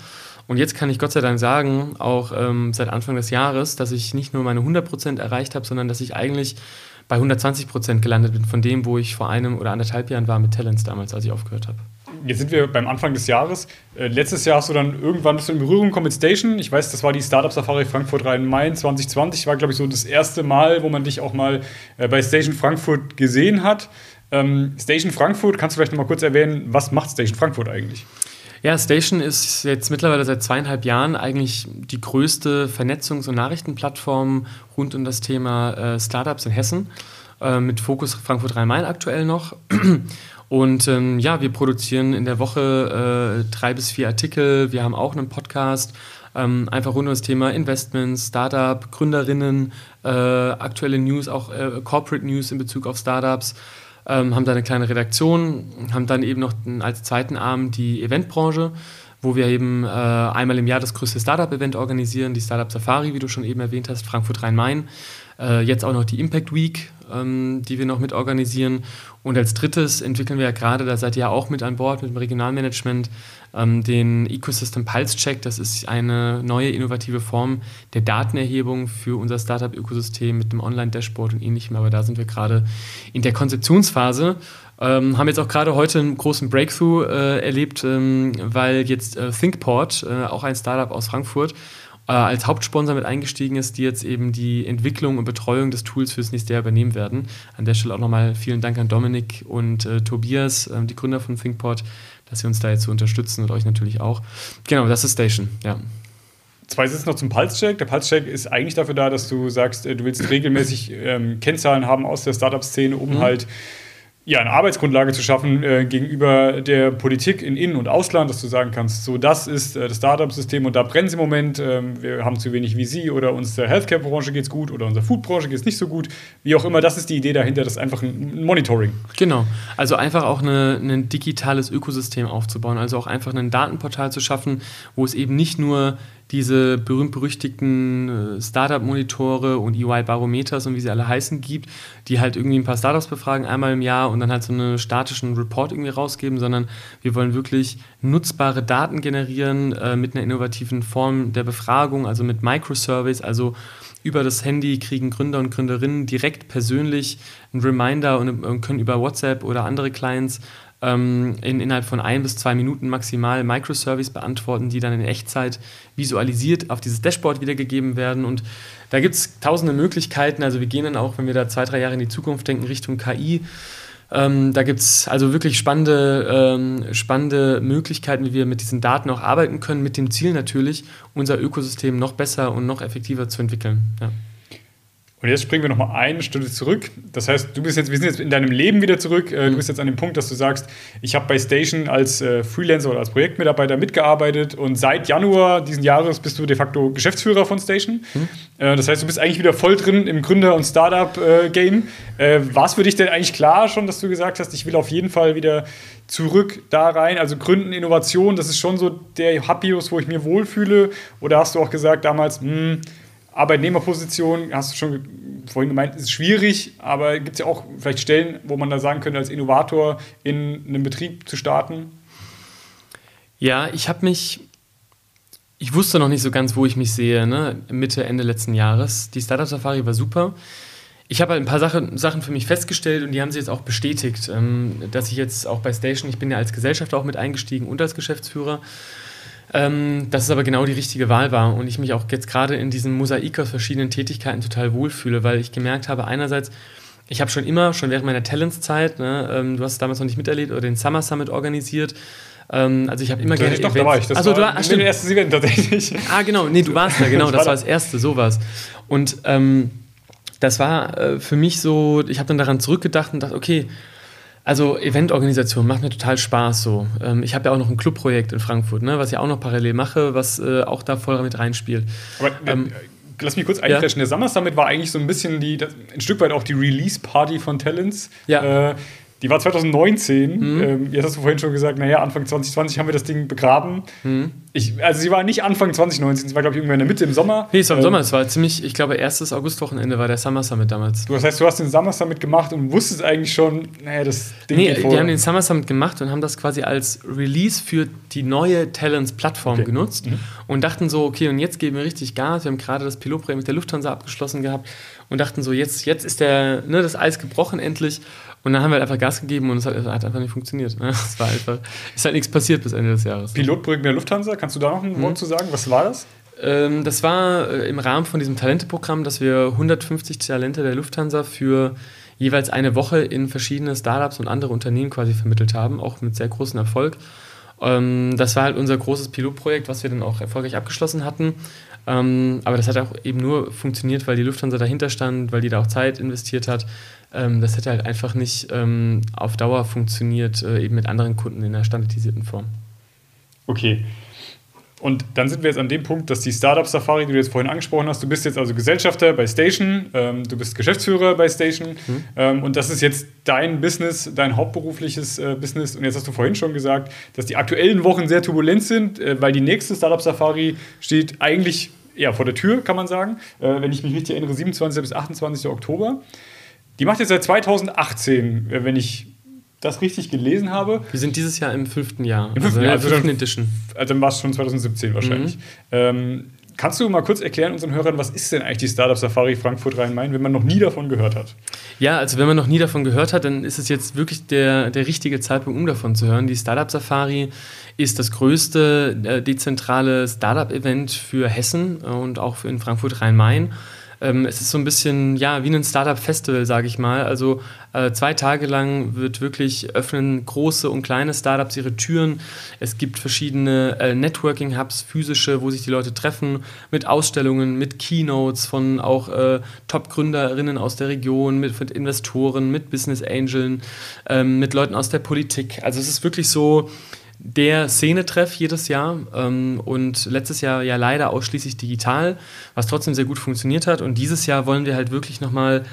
[SPEAKER 2] Und jetzt kann ich Gott sei Dank sagen, auch ähm, seit Anfang des Jahres, dass ich nicht nur meine 100% erreicht habe, sondern dass ich eigentlich bei 120% gelandet bin von dem, wo ich vor einem oder anderthalb Jahren war mit Talents damals, als ich aufgehört habe.
[SPEAKER 1] Jetzt sind wir beim Anfang des Jahres. Äh, letztes Jahr hast du dann irgendwann bist du in Berührung gekommen mit Station. Ich weiß, das war die Startup Safari Frankfurt Rhein-Main 2020. War, glaube ich, so das erste Mal, wo man dich auch mal äh, bei Station Frankfurt gesehen hat. Ähm, Station Frankfurt, kannst du vielleicht noch mal kurz erwähnen, was macht Station Frankfurt eigentlich?
[SPEAKER 2] Ja, Station ist jetzt mittlerweile seit zweieinhalb Jahren eigentlich die größte Vernetzungs- und Nachrichtenplattform rund um das Thema äh, Startups in Hessen, äh, mit Fokus Frankfurt Rhein-Main aktuell noch. Und ähm, ja, wir produzieren in der Woche äh, drei bis vier Artikel. Wir haben auch einen Podcast, ähm, einfach rund um das Thema Investments, Startup, Gründerinnen, äh, aktuelle News, auch äh, Corporate News in Bezug auf Startups ähm, haben da eine kleine Redaktion, haben dann eben noch als zweiten Arm die Eventbranche, wo wir eben äh, einmal im Jahr das größte Startup-Event organisieren, die Startup Safari, wie du schon eben erwähnt hast, Frankfurt Rhein-Main. Äh, jetzt auch noch die Impact Week, ähm, die wir noch mit organisieren. Und als drittes entwickeln wir ja gerade, da seid ihr ja auch mit an Bord mit dem Regionalmanagement, den Ecosystem Pulse Check. Das ist eine neue innovative Form der Datenerhebung für unser Startup-Ökosystem mit dem Online-Dashboard und ähnlichem. Aber da sind wir gerade in der Konzeptionsphase. Ähm, haben jetzt auch gerade heute einen großen Breakthrough äh, erlebt, ähm, weil jetzt äh, ThinkPort, äh, auch ein Startup aus Frankfurt, äh, als Hauptsponsor mit eingestiegen ist, die jetzt eben die Entwicklung und Betreuung des Tools fürs nächste Jahr übernehmen werden. An der Stelle auch nochmal vielen Dank an Dominik und äh, Tobias, äh, die Gründer von ThinkPort, dass sie uns da jetzt so unterstützen und euch natürlich auch. Genau, das ist Station, ja.
[SPEAKER 1] Zwei Sätze noch zum Pulse-Check. Der Pulse-Check ist eigentlich dafür da, dass du sagst, äh, du willst regelmäßig ähm, Kennzahlen haben aus der Startup-Szene, um mhm. halt ja, eine Arbeitsgrundlage zu schaffen äh, gegenüber der Politik in In- und Ausland, dass du sagen kannst, so das ist äh, das Startup-System und da brennt es im Moment, ähm, wir haben zu wenig VC oder unserer Healthcare-Branche geht es gut oder unserer Food-Branche geht es nicht so gut. Wie auch immer, das ist die Idee dahinter, das ist einfach ein Monitoring.
[SPEAKER 2] Genau, also einfach auch eine, ein digitales Ökosystem aufzubauen, also auch einfach ein Datenportal zu schaffen, wo es eben nicht nur diese berühmt-berüchtigten äh, Startup-Monitore und EY-Barometers und wie sie alle heißen gibt, die halt irgendwie ein paar Startups befragen einmal im Jahr und dann halt so einen statischen Report irgendwie rausgeben, sondern wir wollen wirklich nutzbare Daten generieren äh, mit einer innovativen Form der Befragung, also mit Microsurveys, also über das Handy kriegen Gründer und Gründerinnen direkt persönlich einen Reminder und, und können über WhatsApp oder andere Clients ähm, in, innerhalb von ein bis zwei Minuten maximal Microservice beantworten, die dann in Echtzeit visualisiert auf dieses Dashboard wiedergegeben werden. Und da gibt es tausende Möglichkeiten. Also wir gehen dann auch, wenn wir da zwei, drei Jahre in die Zukunft denken, Richtung KI. Ähm, da gibt es also wirklich spannende, ähm, spannende Möglichkeiten, wie wir mit diesen Daten auch arbeiten können, mit dem Ziel natürlich, unser Ökosystem noch besser und noch effektiver zu entwickeln. Ja.
[SPEAKER 1] Und jetzt springen wir nochmal eine Stunde zurück. Das heißt, du bist jetzt, wir sind jetzt in deinem Leben wieder zurück. Äh, du bist jetzt an dem Punkt, dass du sagst, ich habe bei Station als äh, Freelancer oder als Projektmitarbeiter mitgearbeitet und seit Januar diesen Jahres bist du de facto Geschäftsführer von Station. Mhm. Äh, das heißt, du bist eigentlich wieder voll drin im Gründer- und Startup-Game. War es für dich denn eigentlich klar schon, dass du gesagt hast, ich will auf jeden Fall wieder zurück da rein? Also Gründen, Innovation, das ist schon so der Happius, wo ich mir wohlfühle? Oder hast du auch gesagt damals, mh, hm, Arbeitnehmerposition, hast du schon vorhin gemeint, ist schwierig, aber gibt es ja auch vielleicht Stellen, wo man da sagen könnte, als Innovator in einem Betrieb zu starten?
[SPEAKER 2] Ja, ich habe mich, ich wusste noch nicht so ganz, wo ich mich sehe, ne? Mitte, Ende letzten Jahres. Die Startup Safari war super. Ich habe halt ein paar Sache, Sachen für mich festgestellt und die haben sich jetzt auch bestätigt, ähm, dass ich jetzt auch bei Station, ich bin ja als Gesellschafter auch mit eingestiegen und als Geschäftsführer, ähm, dass es aber genau die richtige Wahl war und ich mich auch jetzt gerade in diesem Mosaik aus verschiedenen Tätigkeiten total wohlfühle, weil ich gemerkt habe, einerseits ich habe schon immer, schon während meiner Talents-Zeit, ne, ähm, du hast es damals noch nicht miterlebt, oder den Summer Summit organisiert. Ähm, also ich habe immer
[SPEAKER 1] gerne.
[SPEAKER 2] Ich
[SPEAKER 1] doch, da war ich. Das
[SPEAKER 2] also,
[SPEAKER 1] war
[SPEAKER 2] du war,
[SPEAKER 1] stimmt. erstes Event tatsächlich.
[SPEAKER 2] Ah, genau. Nee, du warst da, genau. Das war das erste, sowas. Und ähm, das war äh, für mich so, ich habe dann daran zurückgedacht und dachte, okay, also Eventorganisation macht mir total Spaß so. Ähm, ich habe ja auch noch ein Clubprojekt in Frankfurt, ne, was ich auch noch parallel mache, was äh, auch da voll mit reinspielt.
[SPEAKER 1] Aber ähm, lass mich kurz eincrashen. Ja. Der Summer Summit war eigentlich so ein bisschen die, das, ein Stück weit auch die Release-Party von Talents.
[SPEAKER 2] Ja.
[SPEAKER 1] Äh, die war 2019. Mhm. Ähm, jetzt hast du vorhin schon gesagt, naja, Anfang 2020 haben wir das Ding begraben. Mhm. Ich, also sie war nicht Anfang 2019, sie war, glaube ich, irgendwann in der Mitte im Sommer.
[SPEAKER 2] Nee, es war im ähm, Sommer, es war ziemlich, ich glaube, erstes Augustwochenende war der Summer Summit damals.
[SPEAKER 1] Du, das heißt, du hast den Summer Summit gemacht und wusstest eigentlich schon, naja, das
[SPEAKER 2] Ding Nee, wir haben den Summer Summit gemacht und haben das quasi als Release für die neue Talents-Plattform okay. genutzt mhm. und dachten so, okay, und jetzt geben wir richtig Gas. Wir haben gerade das Pilotprojekt mit der Lufthansa abgeschlossen gehabt und dachten so, jetzt, jetzt ist der, ne, das Eis gebrochen endlich. Und dann haben wir halt einfach Gas gegeben und es hat, hat einfach nicht funktioniert. Ne? Es war einfach, ist halt nichts passiert bis Ende des Jahres.
[SPEAKER 1] Pilotprojekt der Lufthansa, kannst du da noch ein mhm. Wort zu sagen? Was war das?
[SPEAKER 2] Ähm, das war äh, im Rahmen von diesem Talenteprogramm, dass wir 150 Talente der Lufthansa für jeweils eine Woche in verschiedene Startups und andere Unternehmen quasi vermittelt haben, auch mit sehr großem Erfolg. Ähm, das war halt unser großes Pilotprojekt, was wir dann auch erfolgreich abgeschlossen hatten. Ähm, aber das hat auch eben nur funktioniert, weil die Lufthansa dahinter stand, weil die da auch Zeit investiert hat. Ähm, das hätte halt einfach nicht ähm, auf Dauer funktioniert, äh, eben mit anderen Kunden in der standardisierten Form.
[SPEAKER 1] Okay. Und dann sind wir jetzt an dem Punkt, dass die Startup Safari, die du jetzt vorhin angesprochen hast, du bist jetzt also Gesellschafter bei Station, ähm, du bist Geschäftsführer bei Station mhm. ähm, und das ist jetzt dein Business, dein hauptberufliches äh, Business. Und jetzt hast du vorhin schon gesagt, dass die aktuellen Wochen sehr turbulent sind, äh, weil die nächste Startup Safari steht eigentlich ja, vor der Tür, kann man sagen. Äh, wenn ich mich richtig erinnere, 27. bis 28. Oktober. Die macht jetzt seit 2018, äh, wenn ich das richtig gelesen habe.
[SPEAKER 2] Wir sind dieses Jahr im fünften Jahr.
[SPEAKER 1] Im fünften, also, also fünften Edition. Also dann war es schon 2017 wahrscheinlich. Mhm. Ähm, kannst du mal kurz erklären unseren Hörern, was ist denn eigentlich die Startup Safari Frankfurt Rhein-Main, wenn man noch nie davon gehört hat?
[SPEAKER 2] Ja, also wenn man noch nie davon gehört hat, dann ist es jetzt wirklich der, der richtige Zeitpunkt, um davon zu hören. Die Startup Safari ist das größte äh, dezentrale Startup-Event für Hessen und auch für in Frankfurt Rhein-Main. Ähm, es ist so ein bisschen, ja, wie ein Startup-Festival, sage ich mal. Also äh, zwei Tage lang wird wirklich öffnen große und kleine Startups ihre Türen. Es gibt verschiedene äh, Networking-Hubs, physische, wo sich die Leute treffen, mit Ausstellungen, mit Keynotes von auch äh, Top-Gründerinnen aus der Region, mit, mit Investoren, mit Business-Angeln, ähm, mit Leuten aus der Politik. Also es ist wirklich so, der Szenetreff jedes Jahr ähm, und letztes Jahr ja leider ausschließlich digital, was trotzdem sehr gut funktioniert hat. Und dieses Jahr wollen wir halt wirklich nochmal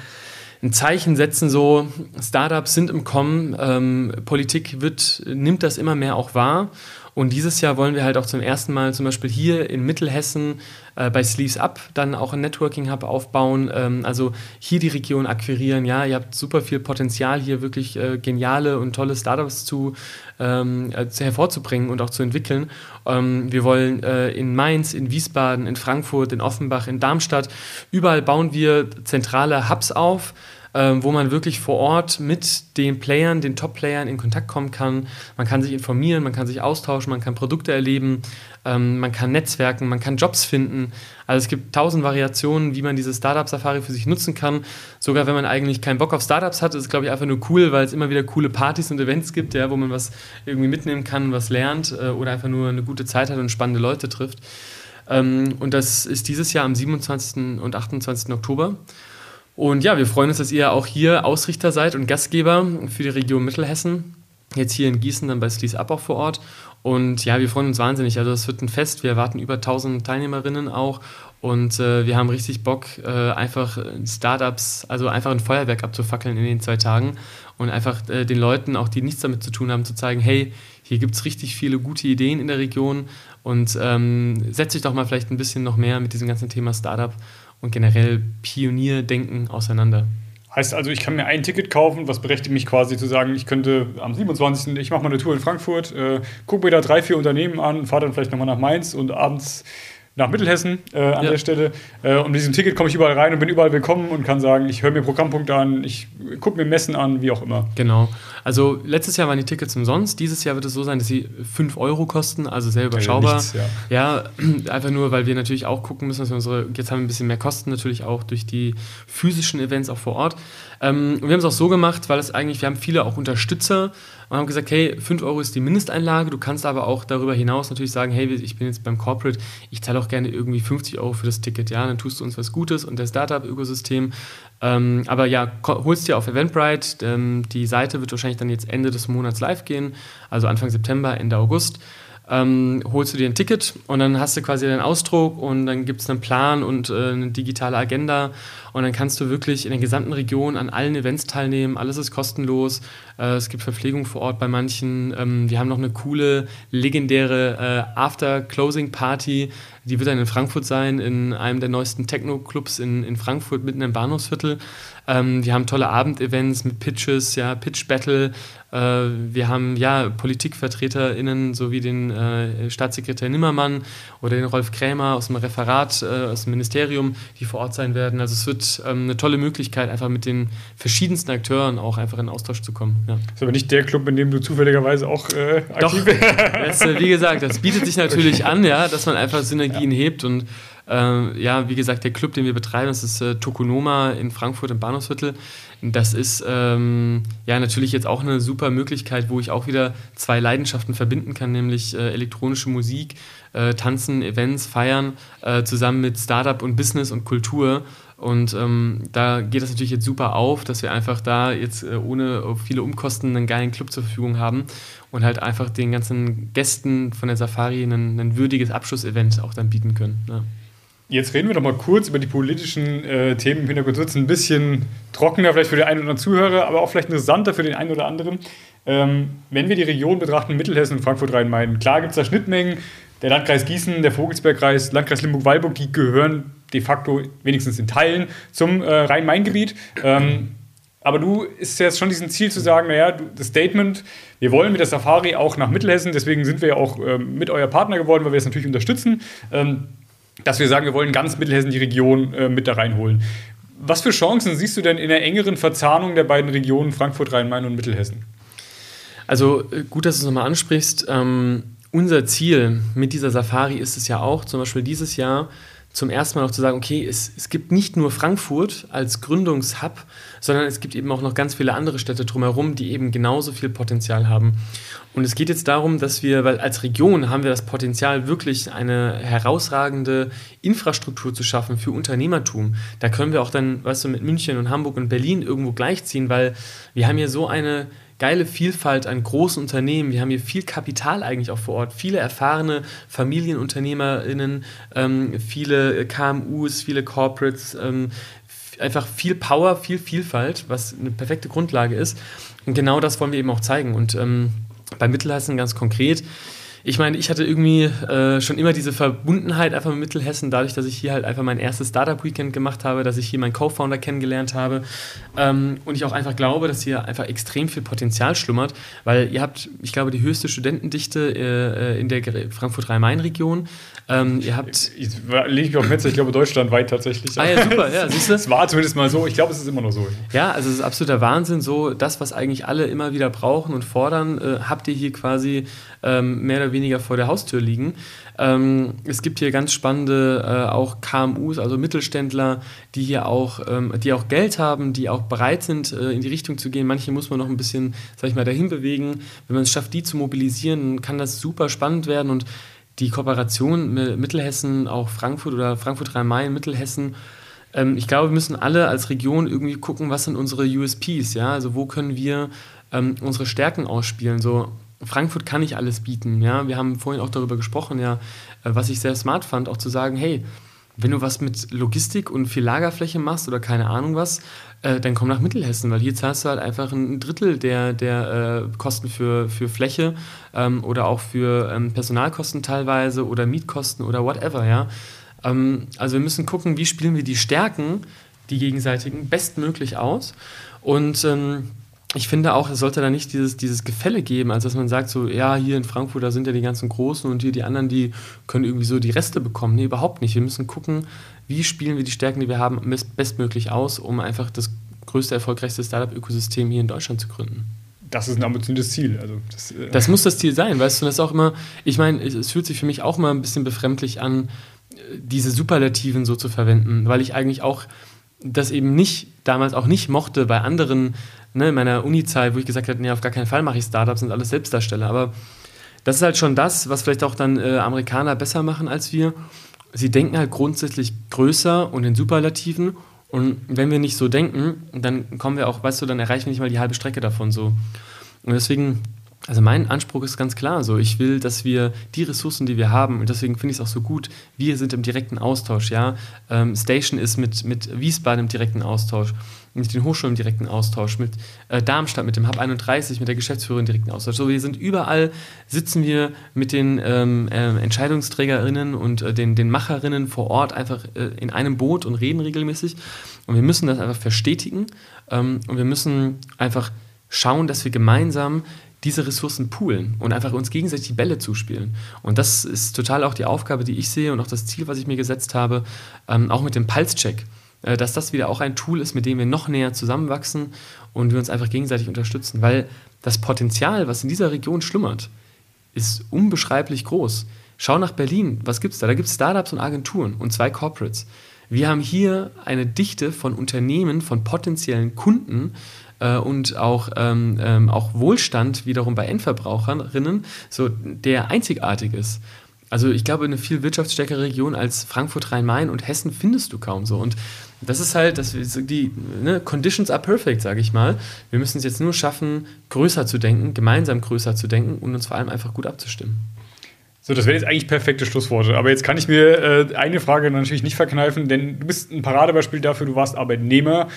[SPEAKER 2] ein Zeichen setzen, so Startups sind im Kommen, ähm, Politik wird, nimmt das immer mehr auch wahr und dieses Jahr wollen wir halt auch zum ersten Mal zum Beispiel hier in Mittelhessen äh, bei Sleeves Up dann auch ein Networking Hub aufbauen. Ähm, also hier die Region akquirieren. Ja, ihr habt super viel Potenzial hier wirklich äh, geniale und tolle Startups zu, ähm, äh, hervorzubringen und auch zu entwickeln. Ähm, wir wollen äh, in Mainz, in Wiesbaden, in Frankfurt, in Offenbach, in Darmstadt, überall bauen wir zentrale Hubs auf ähm, wo man wirklich vor Ort mit den Playern, den Top-Playern in Kontakt kommen kann. Man kann sich informieren, man kann sich austauschen, man kann Produkte erleben, ähm, man kann netzwerken, man kann Jobs finden. Also es gibt tausend Variationen, wie man diese Startup-Safari für sich nutzen kann. Sogar wenn man eigentlich keinen Bock auf Startups hat, ist es, glaube ich, einfach nur cool, weil es immer wieder coole Partys und Events gibt, ja, wo man was irgendwie mitnehmen kann, was lernt äh, oder einfach nur eine gute Zeit hat und spannende Leute trifft. Ähm, und das ist dieses Jahr am 27. und 28. Oktober. Und ja, wir freuen uns, dass ihr auch hier Ausrichter seid und Gastgeber für die Region Mittelhessen. Jetzt hier in Gießen, dann bei Slees Up auch vor Ort. Und ja, wir freuen uns wahnsinnig. Also, es wird ein Fest. Wir erwarten über 1000 Teilnehmerinnen auch. Und äh, wir haben richtig Bock, äh, einfach Startups, also einfach ein Feuerwerk abzufackeln in den zwei Tagen und einfach äh, den Leuten, auch die nichts damit zu tun haben, zu zeigen: hey, hier gibt es richtig viele gute Ideen in der Region und ähm, setzt sich doch mal vielleicht ein bisschen noch mehr mit diesem ganzen Thema Startup und generell Pionierdenken auseinander.
[SPEAKER 1] Heißt also, ich kann mir ein Ticket kaufen, was berechtigt mich quasi zu sagen, ich könnte am 27. ich mache mal eine Tour in Frankfurt, äh, gucke mir da drei, vier Unternehmen an, fahre dann vielleicht nochmal nach Mainz und abends nach Mittelhessen äh, an ja. der Stelle. Äh, und mit diesem Ticket komme ich überall rein und bin überall willkommen und kann sagen, ich höre mir Programmpunkte an, ich gucke mir Messen an, wie auch immer.
[SPEAKER 2] Genau. Also letztes Jahr waren die Tickets umsonst. Dieses Jahr wird es so sein, dass sie 5 Euro kosten, also sehr überschaubar. Also nichts, ja. ja. einfach nur, weil wir natürlich auch gucken müssen, dass wir unsere, jetzt haben wir ein bisschen mehr Kosten natürlich auch durch die physischen Events auch vor Ort. Ähm, wir haben es auch so gemacht, weil es eigentlich, wir haben viele auch Unterstützer und haben gesagt, hey, 5 Euro ist die Mindesteinlage, du kannst aber auch darüber hinaus natürlich sagen, hey, ich bin jetzt beim Corporate, ich zahle auch gerne irgendwie 50 Euro für das Ticket, ja, dann tust du uns was Gutes und das Startup-Ökosystem. Ähm, aber ja, holst dir auf Eventbrite, ähm, die Seite wird wahrscheinlich dann jetzt Ende des Monats live gehen, also Anfang September, Ende August ähm, holst du dir ein Ticket und dann hast du quasi deinen Ausdruck und dann gibt es einen Plan und äh, eine digitale Agenda und dann kannst du wirklich in der gesamten Region an allen Events teilnehmen. Alles ist kostenlos. Äh, es gibt Verpflegung vor Ort bei manchen. Ähm, wir haben noch eine coole, legendäre äh, After-Closing-Party. Die wird dann in Frankfurt sein, in einem der neuesten Techno-Clubs in, in Frankfurt, mitten im Bahnhofsviertel. Ähm, wir haben tolle Abendevents mit Pitches, ja, Pitch-Battle. Äh, wir haben ja PolitikvertreterInnen sowie den äh, Staatssekretär Nimmermann oder den Rolf Krämer aus dem Referat, äh, aus dem Ministerium, die vor Ort sein werden. Also es wird ähm, eine tolle Möglichkeit, einfach mit den verschiedensten Akteuren auch einfach in Austausch zu kommen. Ja.
[SPEAKER 1] Das ist aber nicht der Club, in dem du zufälligerweise auch äh, aktiv
[SPEAKER 2] bist. Äh, wie gesagt, das bietet sich natürlich an, ja, dass man einfach Synergien ja. hebt und äh, ja, wie gesagt, der Club, den wir betreiben, das ist äh, Tokonoma in Frankfurt im Bahnhofsviertel. Das ist ähm, ja natürlich jetzt auch eine super Möglichkeit, wo ich auch wieder zwei Leidenschaften verbinden kann, nämlich äh, elektronische Musik, äh, Tanzen, Events, Feiern, äh, zusammen mit Startup und Business und Kultur. Und ähm, da geht das natürlich jetzt super auf, dass wir einfach da jetzt äh, ohne viele Umkosten einen geilen Club zur Verfügung haben und halt einfach den ganzen Gästen von der Safari ein, würdiges Abschlussevent auch dann bieten können. Ja.
[SPEAKER 1] Jetzt reden wir doch mal kurz über die politischen äh, Themen im Hintergrund. Wird ein bisschen trockener vielleicht für den einen oder anderen Zuhörer, aber auch vielleicht interessanter für den einen oder anderen. Ähm, wenn wir die Region betrachten, Mittelhessen und Frankfurt-Rhein-Main, klar gibt es da Schnittmengen. Der Landkreis Gießen, der Vogelsbergkreis, Landkreis Limburg-Weilburg, die gehören de facto wenigstens in Teilen zum äh, Rhein-Main-Gebiet. Ähm, aber du ist jetzt schon diesen Ziel zu sagen, naja, das Statement, wir wollen mit der Safari auch nach Mittelhessen, deswegen sind wir ja auch ähm, mit euer Partner geworden, weil wir es natürlich unterstützen. Ähm, dass wir sagen, wir wollen ganz Mittelhessen die Region äh, mit da reinholen. Was für Chancen siehst du denn in der engeren Verzahnung der beiden Regionen Frankfurt, Rhein-Main und Mittelhessen?
[SPEAKER 2] Also äh, gut, dass du es nochmal ansprichst. Ähm, unser Ziel mit dieser Safari ist es ja auch, zum Beispiel dieses Jahr zum ersten Mal auch zu sagen, okay, es, es gibt nicht nur Frankfurt als Gründungshub, sondern es gibt eben auch noch ganz viele andere Städte drumherum, die eben genauso viel Potenzial haben. Und es geht jetzt darum, dass wir, weil als Region haben wir das Potenzial, wirklich eine herausragende Infrastruktur zu schaffen für Unternehmertum. Da können wir auch dann, weißt du, mit München und Hamburg und Berlin irgendwo gleichziehen, weil wir haben hier so eine geile Vielfalt an großen Unternehmen. Wir haben hier viel Kapital eigentlich auch vor Ort, viele erfahrene FamilienunternehmerInnen, ähm, viele KMUs, viele Corporates, ähm, einfach viel Power, viel Vielfalt, was eine perfekte Grundlage ist. Und genau das wollen wir eben auch zeigen. Und ähm, bei Mittelhessen ganz konkret. Ich meine, ich hatte irgendwie äh, schon immer diese Verbundenheit einfach mit Mittelhessen, dadurch, dass ich hier halt einfach mein erstes Startup-Weekend gemacht habe, dass ich hier meinen Co-Founder kennengelernt habe ähm, und ich auch einfach glaube, dass hier einfach extrem viel Potenzial schlummert, weil ihr habt, ich glaube, die höchste Studentendichte äh, in der Frankfurt-Rhein-Main-Region. Ähm, ihr habt.
[SPEAKER 1] Ich, ich lege mich auf Metze, ich glaube deutschlandweit tatsächlich.
[SPEAKER 2] Ah ja, super, ja, siehst du?
[SPEAKER 1] Es war zumindest mal so, ich glaube, es ist immer noch so.
[SPEAKER 2] Ja, also es ist absoluter Wahnsinn, so das, was eigentlich alle immer wieder brauchen und fordern, äh, habt ihr hier quasi ähm, mehr oder weniger vor der Haustür liegen. Ähm, es gibt hier ganz spannende äh, auch KMUs, also Mittelständler, die hier auch, ähm, die auch Geld haben, die auch bereit sind, äh, in die Richtung zu gehen. Manche muss man noch ein bisschen, sag ich mal, dahin bewegen. Wenn man es schafft, die zu mobilisieren, kann das super spannend werden und die Kooperation mit Mittelhessen, auch Frankfurt oder Frankfurt-Rhein-Main, Mittelhessen, ähm, ich glaube, wir müssen alle als Region irgendwie gucken, was sind unsere USPs, ja, also wo können wir ähm, unsere Stärken ausspielen. So, Frankfurt kann nicht alles bieten, ja. Wir haben vorhin auch darüber gesprochen, ja, äh, was ich sehr smart fand, auch zu sagen, hey, wenn du was mit Logistik und viel Lagerfläche machst oder keine Ahnung was, äh, dann komm nach Mittelhessen, weil hier zahlst du halt einfach ein Drittel der, der äh, Kosten für, für Fläche ähm, oder auch für ähm, Personalkosten teilweise oder Mietkosten oder whatever, ja. Ähm, also wir müssen gucken, wie spielen wir die Stärken, die gegenseitigen, bestmöglich aus und ähm, ich finde auch, es sollte da nicht dieses, dieses Gefälle geben, als dass man sagt, so, ja, hier in Frankfurt, da sind ja die ganzen Großen und hier die anderen, die können irgendwie so die Reste bekommen. Nee, überhaupt nicht. Wir müssen gucken, wie spielen wir die Stärken, die wir haben, bestmöglich aus, um einfach das größte, erfolgreichste Startup-Ökosystem hier in Deutschland zu gründen.
[SPEAKER 1] Das ist ein ambitioniertes Ziel. Also
[SPEAKER 2] das, äh das muss das Ziel sein, weißt du, das ist auch immer, ich meine, es fühlt sich für mich auch mal ein bisschen befremdlich an, diese Superlativen so zu verwenden, weil ich eigentlich auch das eben nicht, damals auch nicht mochte bei anderen ne, in meiner Uni-Zeit, wo ich gesagt habe, nee, auf gar keinen Fall mache ich Startups, sind alles Selbstdarsteller. Aber das ist halt schon das, was vielleicht auch dann äh, Amerikaner besser machen als wir. Sie denken halt grundsätzlich größer und in Superlativen. Und wenn wir nicht so denken, dann kommen wir auch, weißt du, dann erreichen wir nicht mal die halbe Strecke davon so. Und deswegen also mein Anspruch ist ganz klar so. Ich will, dass wir die Ressourcen, die wir haben, und deswegen finde ich es auch so gut, wir sind im direkten Austausch. Ja? Ähm, Station ist mit, mit Wiesbaden im direkten Austausch, mit den Hochschulen im direkten Austausch, mit äh, Darmstadt, mit dem Hub 31, mit der Geschäftsführerin im direkten Austausch. So, wir sind überall, sitzen wir mit den ähm, äh, Entscheidungsträgerinnen und äh, den, den Macherinnen vor Ort einfach äh, in einem Boot und reden regelmäßig. Und wir müssen das einfach verstetigen ähm, und wir müssen einfach schauen, dass wir gemeinsam diese Ressourcen poolen und einfach uns gegenseitig die Bälle zuspielen. Und das ist total auch die Aufgabe, die ich sehe und auch das Ziel, was ich mir gesetzt habe, ähm, auch mit dem Pulse-Check, äh, dass das wieder auch ein Tool ist, mit dem wir noch näher zusammenwachsen und wir uns einfach gegenseitig unterstützen, weil das Potenzial, was in dieser Region schlummert, ist unbeschreiblich groß. Schau nach Berlin, was gibt es da? Da gibt es Startups und Agenturen und zwei Corporates. Wir haben hier eine Dichte von Unternehmen, von potenziellen Kunden, äh, und auch, ähm, ähm, auch Wohlstand wiederum bei Endverbraucherinnen, so, der einzigartig ist. Also ich glaube, eine viel wirtschaftsstärkere Region als Frankfurt, Rhein-Main und Hessen findest du kaum so. Und das ist halt, das, die ne, Conditions are perfect, sage ich mal. Wir müssen es jetzt nur schaffen, größer zu denken, gemeinsam größer zu denken und uns vor allem einfach gut abzustimmen.
[SPEAKER 1] So, das wären jetzt eigentlich perfekte Schlussworte. Aber jetzt kann ich mir äh, eine Frage natürlich nicht verkneifen, denn du bist ein Paradebeispiel dafür, du warst Arbeitnehmer,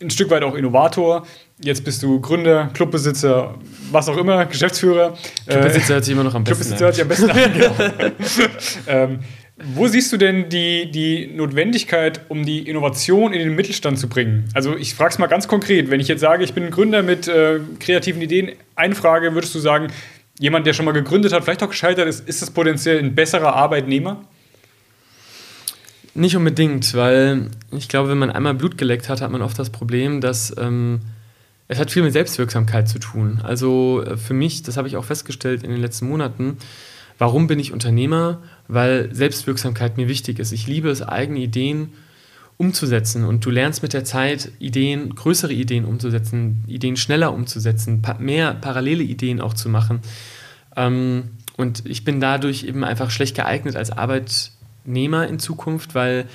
[SPEAKER 1] ein Stück weit auch Innovator. Jetzt bist du Gründer, Clubbesitzer, was auch immer, Geschäftsführer.
[SPEAKER 2] Clubbesitzer hört sich immer noch am besten
[SPEAKER 1] Clubbesitzer hört sich am besten an. Genau. ähm, wo siehst du denn die, die Notwendigkeit, um die Innovation in den Mittelstand zu bringen? Also ich frage es mal ganz konkret. Wenn ich jetzt sage, ich bin ein Gründer mit äh, kreativen Ideen, eine Frage würdest du sagen, jemand, der schon mal gegründet hat, vielleicht auch gescheitert ist, ist das potenziell ein besserer Arbeitnehmer?
[SPEAKER 2] Nicht unbedingt, weil ich glaube, wenn man einmal Blut geleckt hat, hat man oft das Problem, dass ähm, es hat viel mit Selbstwirksamkeit zu tun. Also äh, für mich, das habe ich auch festgestellt in den letzten Monaten, warum bin ich Unternehmer? Weil Selbstwirksamkeit mir wichtig ist. Ich liebe es, eigene Ideen umzusetzen und du lernst mit der Zeit Ideen, größere Ideen umzusetzen, Ideen schneller umzusetzen, mehr parallele Ideen auch zu machen. Ähm, und ich bin dadurch eben einfach schlecht geeignet als Arbeit Arbeitnehmer in Zukunft, weil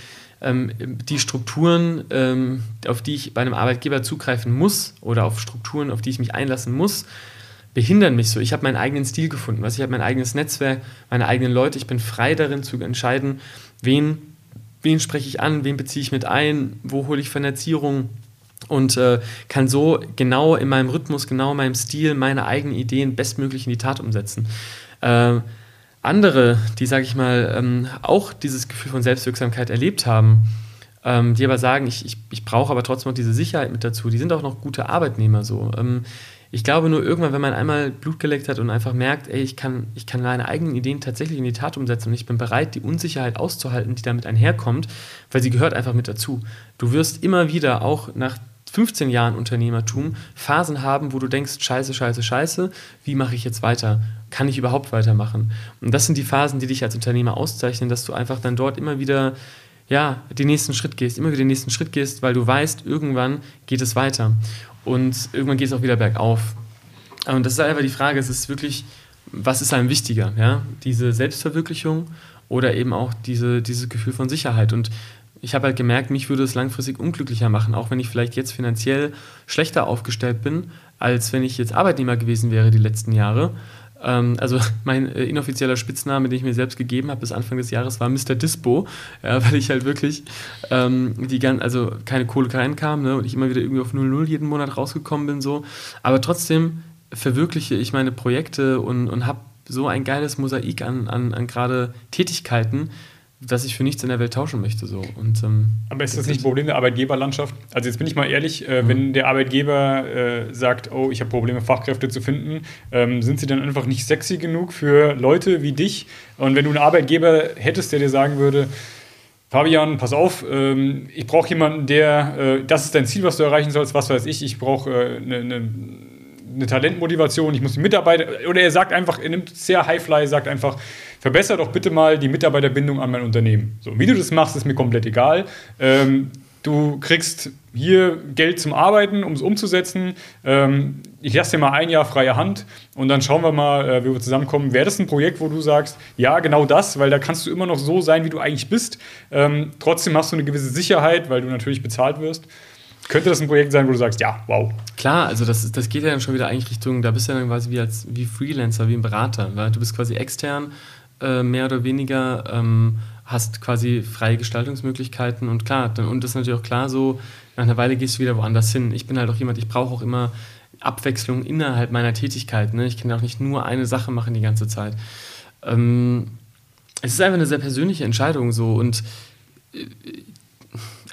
[SPEAKER 2] ähm, die Strukturen, ähm, auf die ich bei einem Arbeitgeber zugreifen muss oder auf Strukturen, auf die ich mich einlassen muss, behindern mich so. Ich habe meinen eigenen Stil gefunden, was ich habe mein eigenes Netzwerk, meine eigenen Leute. Ich bin frei darin zu entscheiden, wen, wen spreche ich an, wen beziehe ich mit ein, wo hole ich Finanzierung und äh, kann so genau in meinem Rhythmus, genau in meinem Stil meine eigenen Ideen bestmöglich in die Tat umsetzen. Äh, andere, die, sage ich mal, ähm, auch dieses Gefühl von Selbstwirksamkeit erlebt haben, ähm, die aber sagen, ich, ich, ich brauche aber trotzdem noch diese Sicherheit mit dazu, die sind auch noch gute Arbeitnehmer so. Ähm, ich glaube nur irgendwann, wenn man einmal Blut geleckt hat und einfach merkt, ey, ich kann, ich kann meine eigenen Ideen tatsächlich in die Tat umsetzen und ich bin bereit, die Unsicherheit auszuhalten, die damit einherkommt, weil sie gehört einfach mit dazu. Du wirst immer wieder auch nach 15 Jahren Unternehmertum Phasen haben, wo du denkst, scheiße, scheiße, scheiße, wie mache ich jetzt weiter? Kann ich überhaupt weitermachen? Und das sind die Phasen, die dich als Unternehmer auszeichnen, dass du einfach dann dort immer wieder ja, den nächsten Schritt gehst, immer wieder den nächsten Schritt gehst, weil du weißt, irgendwann geht es weiter. Und irgendwann geht es auch wieder bergauf. Und das ist einfach die Frage, es ist wirklich, was ist einem wichtiger? Ja? Diese Selbstverwirklichung oder eben auch diese, dieses Gefühl von Sicherheit. Und ich habe halt gemerkt, mich würde es langfristig unglücklicher machen, auch wenn ich vielleicht jetzt finanziell schlechter aufgestellt bin, als wenn ich jetzt Arbeitnehmer gewesen wäre die letzten Jahre. Ähm, also mein äh, inoffizieller Spitzname, den ich mir selbst gegeben habe bis Anfang des Jahres, war Mr. Dispo, ja, weil ich halt wirklich ähm, die gan also keine Kohle reinkam ne, und ich immer wieder irgendwie auf 0,0 jeden Monat rausgekommen bin. so. Aber trotzdem verwirkliche ich meine Projekte und, und habe so ein geiles Mosaik an, an, an gerade Tätigkeiten, dass ich für nichts in der Welt tauschen möchte. So. Und, ähm,
[SPEAKER 1] Aber ist das nicht ein Problem der Arbeitgeberlandschaft? Also jetzt bin ich mal ehrlich, äh, mhm. wenn der Arbeitgeber äh, sagt, oh, ich habe Probleme, Fachkräfte zu finden, ähm, sind sie dann einfach nicht sexy genug für Leute wie dich? Und wenn du einen Arbeitgeber hättest, der dir sagen würde, Fabian, pass auf, ähm, ich brauche jemanden, der, äh, das ist dein Ziel, was du erreichen sollst, was weiß ich, ich brauche eine äh, ne, ne Talentmotivation, ich muss die Mitarbeiter, oder er sagt einfach, er nimmt sehr Highfly, sagt einfach, verbessere doch bitte mal die Mitarbeiterbindung an mein Unternehmen. So, wie du das machst, ist mir komplett egal. Ähm, du kriegst hier Geld zum Arbeiten, um es umzusetzen. Ähm, ich lasse dir mal ein Jahr freie Hand und dann schauen wir mal, äh, wie wir zusammenkommen. Wäre das ein Projekt, wo du sagst, ja, genau das, weil da kannst du immer noch so sein, wie du eigentlich bist. Ähm, trotzdem hast du eine gewisse Sicherheit, weil du natürlich bezahlt wirst. Könnte das ein Projekt sein, wo du sagst, ja, wow.
[SPEAKER 2] Klar, also das, das geht ja dann schon wieder eigentlich Richtung, da bist du ja dann quasi wie, als, wie Freelancer, wie ein Berater. Weil du bist quasi extern, äh, mehr oder weniger, ähm, hast quasi freie Gestaltungsmöglichkeiten und klar, dann, und das ist natürlich auch klar so, nach einer Weile gehst du wieder woanders hin. Ich bin halt auch jemand, ich brauche auch immer Abwechslung innerhalb meiner Tätigkeit. Ne? Ich kann auch nicht nur eine Sache machen die ganze Zeit. Ähm, es ist einfach eine sehr persönliche Entscheidung so und äh,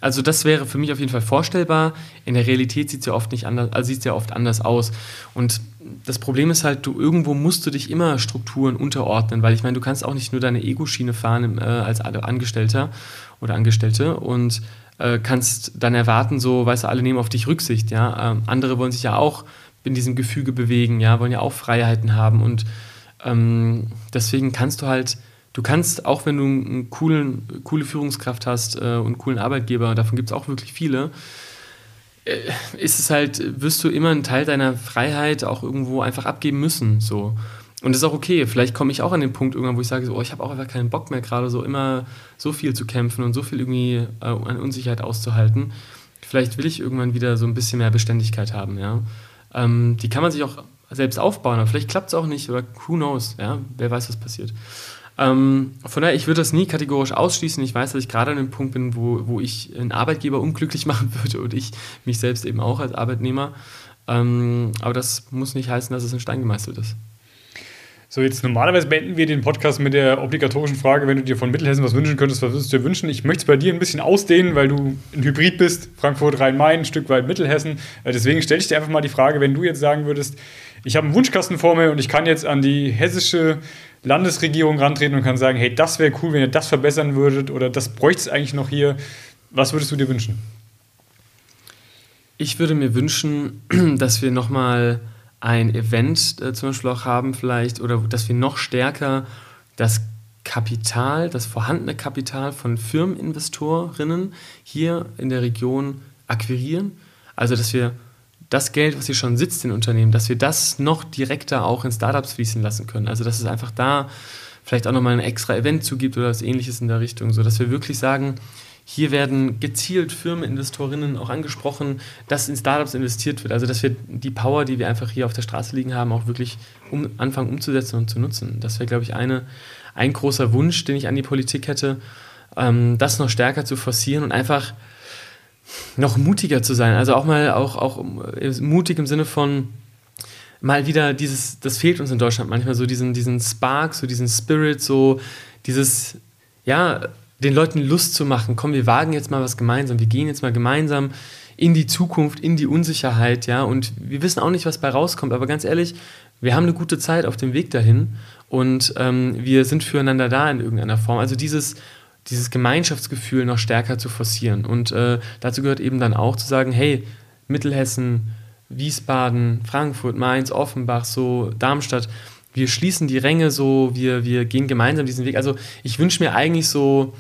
[SPEAKER 2] also das wäre für mich auf jeden Fall vorstellbar. In der Realität sieht es ja oft nicht anders, also sieht ja oft anders aus. Und das Problem ist halt, du irgendwo musst du dich immer Strukturen unterordnen, weil ich meine, du kannst auch nicht nur deine Ego-Schiene fahren äh, als Angestellter oder Angestellte und äh, kannst dann erwarten, so, weißt du, alle nehmen auf dich Rücksicht, ja. Ähm, andere wollen sich ja auch in diesem Gefüge bewegen, ja, wollen ja auch Freiheiten haben und ähm, deswegen kannst du halt du kannst, auch wenn du eine coole Führungskraft hast äh, und einen coolen Arbeitgeber, davon gibt es auch wirklich viele, äh, ist es halt, wirst du immer einen Teil deiner Freiheit auch irgendwo einfach abgeben müssen. So. Und das ist auch okay. Vielleicht komme ich auch an den Punkt irgendwann, wo ich sage, so, oh, ich habe auch einfach keinen Bock mehr, gerade so immer so viel zu kämpfen und so viel irgendwie äh, an Unsicherheit auszuhalten. Vielleicht will ich irgendwann wieder so ein bisschen mehr Beständigkeit haben, ja. Ähm, die kann man sich auch selbst aufbauen, aber vielleicht klappt es auch nicht oder who knows, ja. Wer weiß, was passiert. Ähm, von daher, ich würde das nie kategorisch ausschließen. Ich weiß, dass ich gerade an dem Punkt bin, wo, wo ich einen Arbeitgeber unglücklich machen würde und ich mich selbst eben auch als Arbeitnehmer. Ähm, aber das muss nicht heißen, dass es in Stein gemeißelt ist.
[SPEAKER 1] So, jetzt normalerweise beenden wir den Podcast mit der obligatorischen Frage, wenn du dir von Mittelhessen was wünschen könntest, was würdest du dir wünschen? Ich möchte es bei dir ein bisschen ausdehnen, weil du ein Hybrid bist, Frankfurt, Rhein-Main, ein Stück weit Mittelhessen. Äh, deswegen stelle ich dir einfach mal die Frage, wenn du jetzt sagen würdest, ich habe einen Wunschkasten vor mir und ich kann jetzt an die hessische Landesregierung rantreten und kann sagen, hey, das wäre cool, wenn ihr das verbessern würdet oder das bräuchte es eigentlich noch hier. Was würdest du dir wünschen?
[SPEAKER 2] Ich würde mir wünschen, dass wir nochmal ein Event äh, zum Beispiel auch haben vielleicht oder dass wir noch stärker das Kapital, das vorhandene Kapital von Firmeninvestorinnen hier in der Region akquirieren. Also dass wir das Geld, was hier schon sitzt in Unternehmen, dass wir das noch direkter auch in Startups fließen lassen können. Also dass es einfach da vielleicht auch nochmal ein extra Event zugibt oder was ähnliches in der Richtung, so dass wir wirklich sagen, hier werden gezielt Firmeninvestorinnen auch angesprochen, dass in Startups investiert wird. Also dass wir die Power, die wir einfach hier auf der Straße liegen haben, auch wirklich um, anfangen umzusetzen und zu nutzen. Das wäre, glaube ich, eine, ein großer Wunsch, den ich an die Politik hätte, ähm, das noch stärker zu forcieren und einfach noch mutiger zu sein. Also auch mal auch, auch mutig im Sinne von mal wieder dieses, das fehlt uns in Deutschland manchmal, so diesen, diesen Spark, so diesen Spirit, so dieses, ja, den Leuten Lust zu machen, komm, wir wagen jetzt mal was gemeinsam, wir gehen jetzt mal gemeinsam in die Zukunft, in die Unsicherheit, ja, und wir wissen auch nicht, was bei rauskommt, aber ganz ehrlich, wir haben eine gute Zeit auf dem Weg dahin und ähm, wir sind füreinander da in irgendeiner Form. Also dieses dieses Gemeinschaftsgefühl noch stärker zu forcieren. Und äh, dazu gehört eben dann auch zu sagen, hey, Mittelhessen, Wiesbaden, Frankfurt, Mainz, Offenbach, so Darmstadt, wir schließen die Ränge so, wir, wir gehen gemeinsam diesen Weg. Also ich wünsche mir eigentlich so,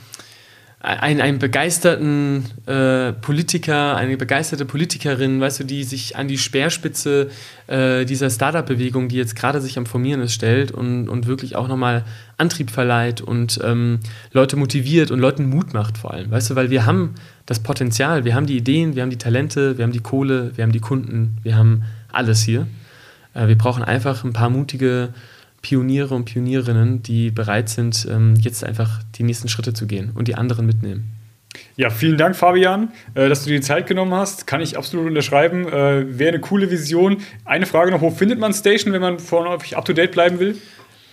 [SPEAKER 2] einen, einen begeisterten äh, Politiker, eine begeisterte Politikerin, weißt du, die sich an die Speerspitze äh, dieser Startup-Bewegung, die jetzt gerade sich am Formieren ist, stellt und, und wirklich auch nochmal Antrieb verleiht und ähm, Leute motiviert und Leuten Mut macht vor allem, weißt du, weil wir haben das Potenzial, wir haben die Ideen, wir haben die Talente, wir haben die Kohle, wir haben die Kunden, wir haben alles hier. Äh, wir brauchen einfach ein paar mutige Pioniere und Pionierinnen, die bereit sind, ähm, jetzt einfach die nächsten Schritte zu gehen und die anderen mitnehmen.
[SPEAKER 1] Ja, vielen Dank, Fabian, äh, dass du dir die Zeit genommen hast. Kann ich absolut unterschreiben. Äh, wäre eine coole Vision. Eine Frage noch: Wo findet man Station, wenn man euch up to date bleiben will?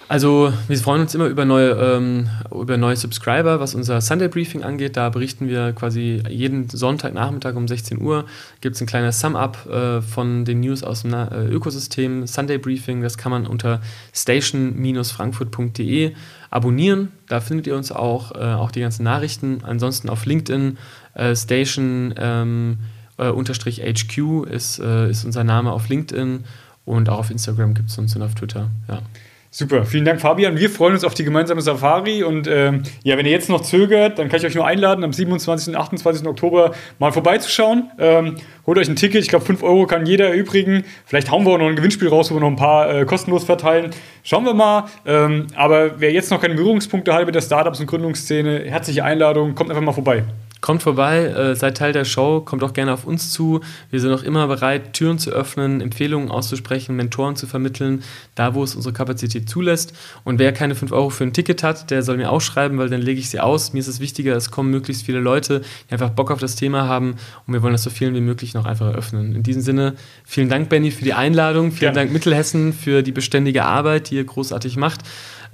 [SPEAKER 2] Also wir freuen uns immer über neue, ähm, über neue Subscriber, was unser Sunday Briefing angeht. Da berichten wir quasi jeden Sonntagnachmittag um 16 Uhr. Gibt es ein kleines Sum-Up äh, von den News aus dem äh, Ökosystem. Sunday Briefing, das kann man unter station-frankfurt.de abonnieren. Da findet ihr uns auch, äh, auch die ganzen Nachrichten. Ansonsten auf LinkedIn, äh, Station ähm, äh, unterstrich HQ ist, äh, ist unser Name auf LinkedIn und auch auf Instagram gibt es uns und auf Twitter. Ja.
[SPEAKER 1] Super, vielen Dank, Fabian. Wir freuen uns auf die gemeinsame Safari. Und ähm, ja, wenn ihr jetzt noch zögert, dann kann ich euch nur einladen, am 27. und 28. Oktober mal vorbeizuschauen. Ähm, holt euch ein Ticket. Ich glaube, 5 Euro kann jeder erübrigen. Vielleicht hauen wir auch noch ein Gewinnspiel raus, wo wir noch ein paar äh, kostenlos verteilen. Schauen wir mal. Ähm, aber wer jetzt noch keine Berührungspunkte hat mit der Startups- und Gründungsszene, herzliche Einladung. Kommt einfach mal vorbei.
[SPEAKER 2] Kommt vorbei, äh, seid Teil der Show, kommt auch gerne auf uns zu. Wir sind auch immer bereit, Türen zu öffnen, Empfehlungen auszusprechen, Mentoren zu vermitteln, da wo es unsere Kapazität zulässt. Und wer keine 5 Euro für ein Ticket hat, der soll mir auch schreiben, weil dann lege ich sie aus. Mir ist es wichtiger, es kommen möglichst viele Leute, die einfach Bock auf das Thema haben und wir wollen das so vielen wie möglich noch einfach eröffnen. In diesem Sinne, vielen Dank, Benny, für die Einladung. Vielen ja. Dank, Mittelhessen, für die beständige Arbeit, die ihr großartig macht.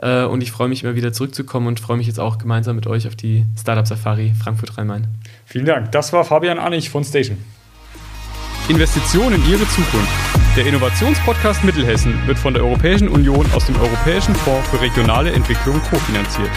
[SPEAKER 2] Äh, und ich freue mich immer wieder zurückzukommen und freue mich jetzt auch gemeinsam mit euch auf die Startup Safari Frankfurt-Rhein-Main.
[SPEAKER 1] Vielen Dank. Das war Fabian Anich von Station. Investitionen in Ihre Zukunft. Der Innovationspodcast Mittelhessen wird von der Europäischen Union aus dem Europäischen Fonds für regionale Entwicklung kofinanziert.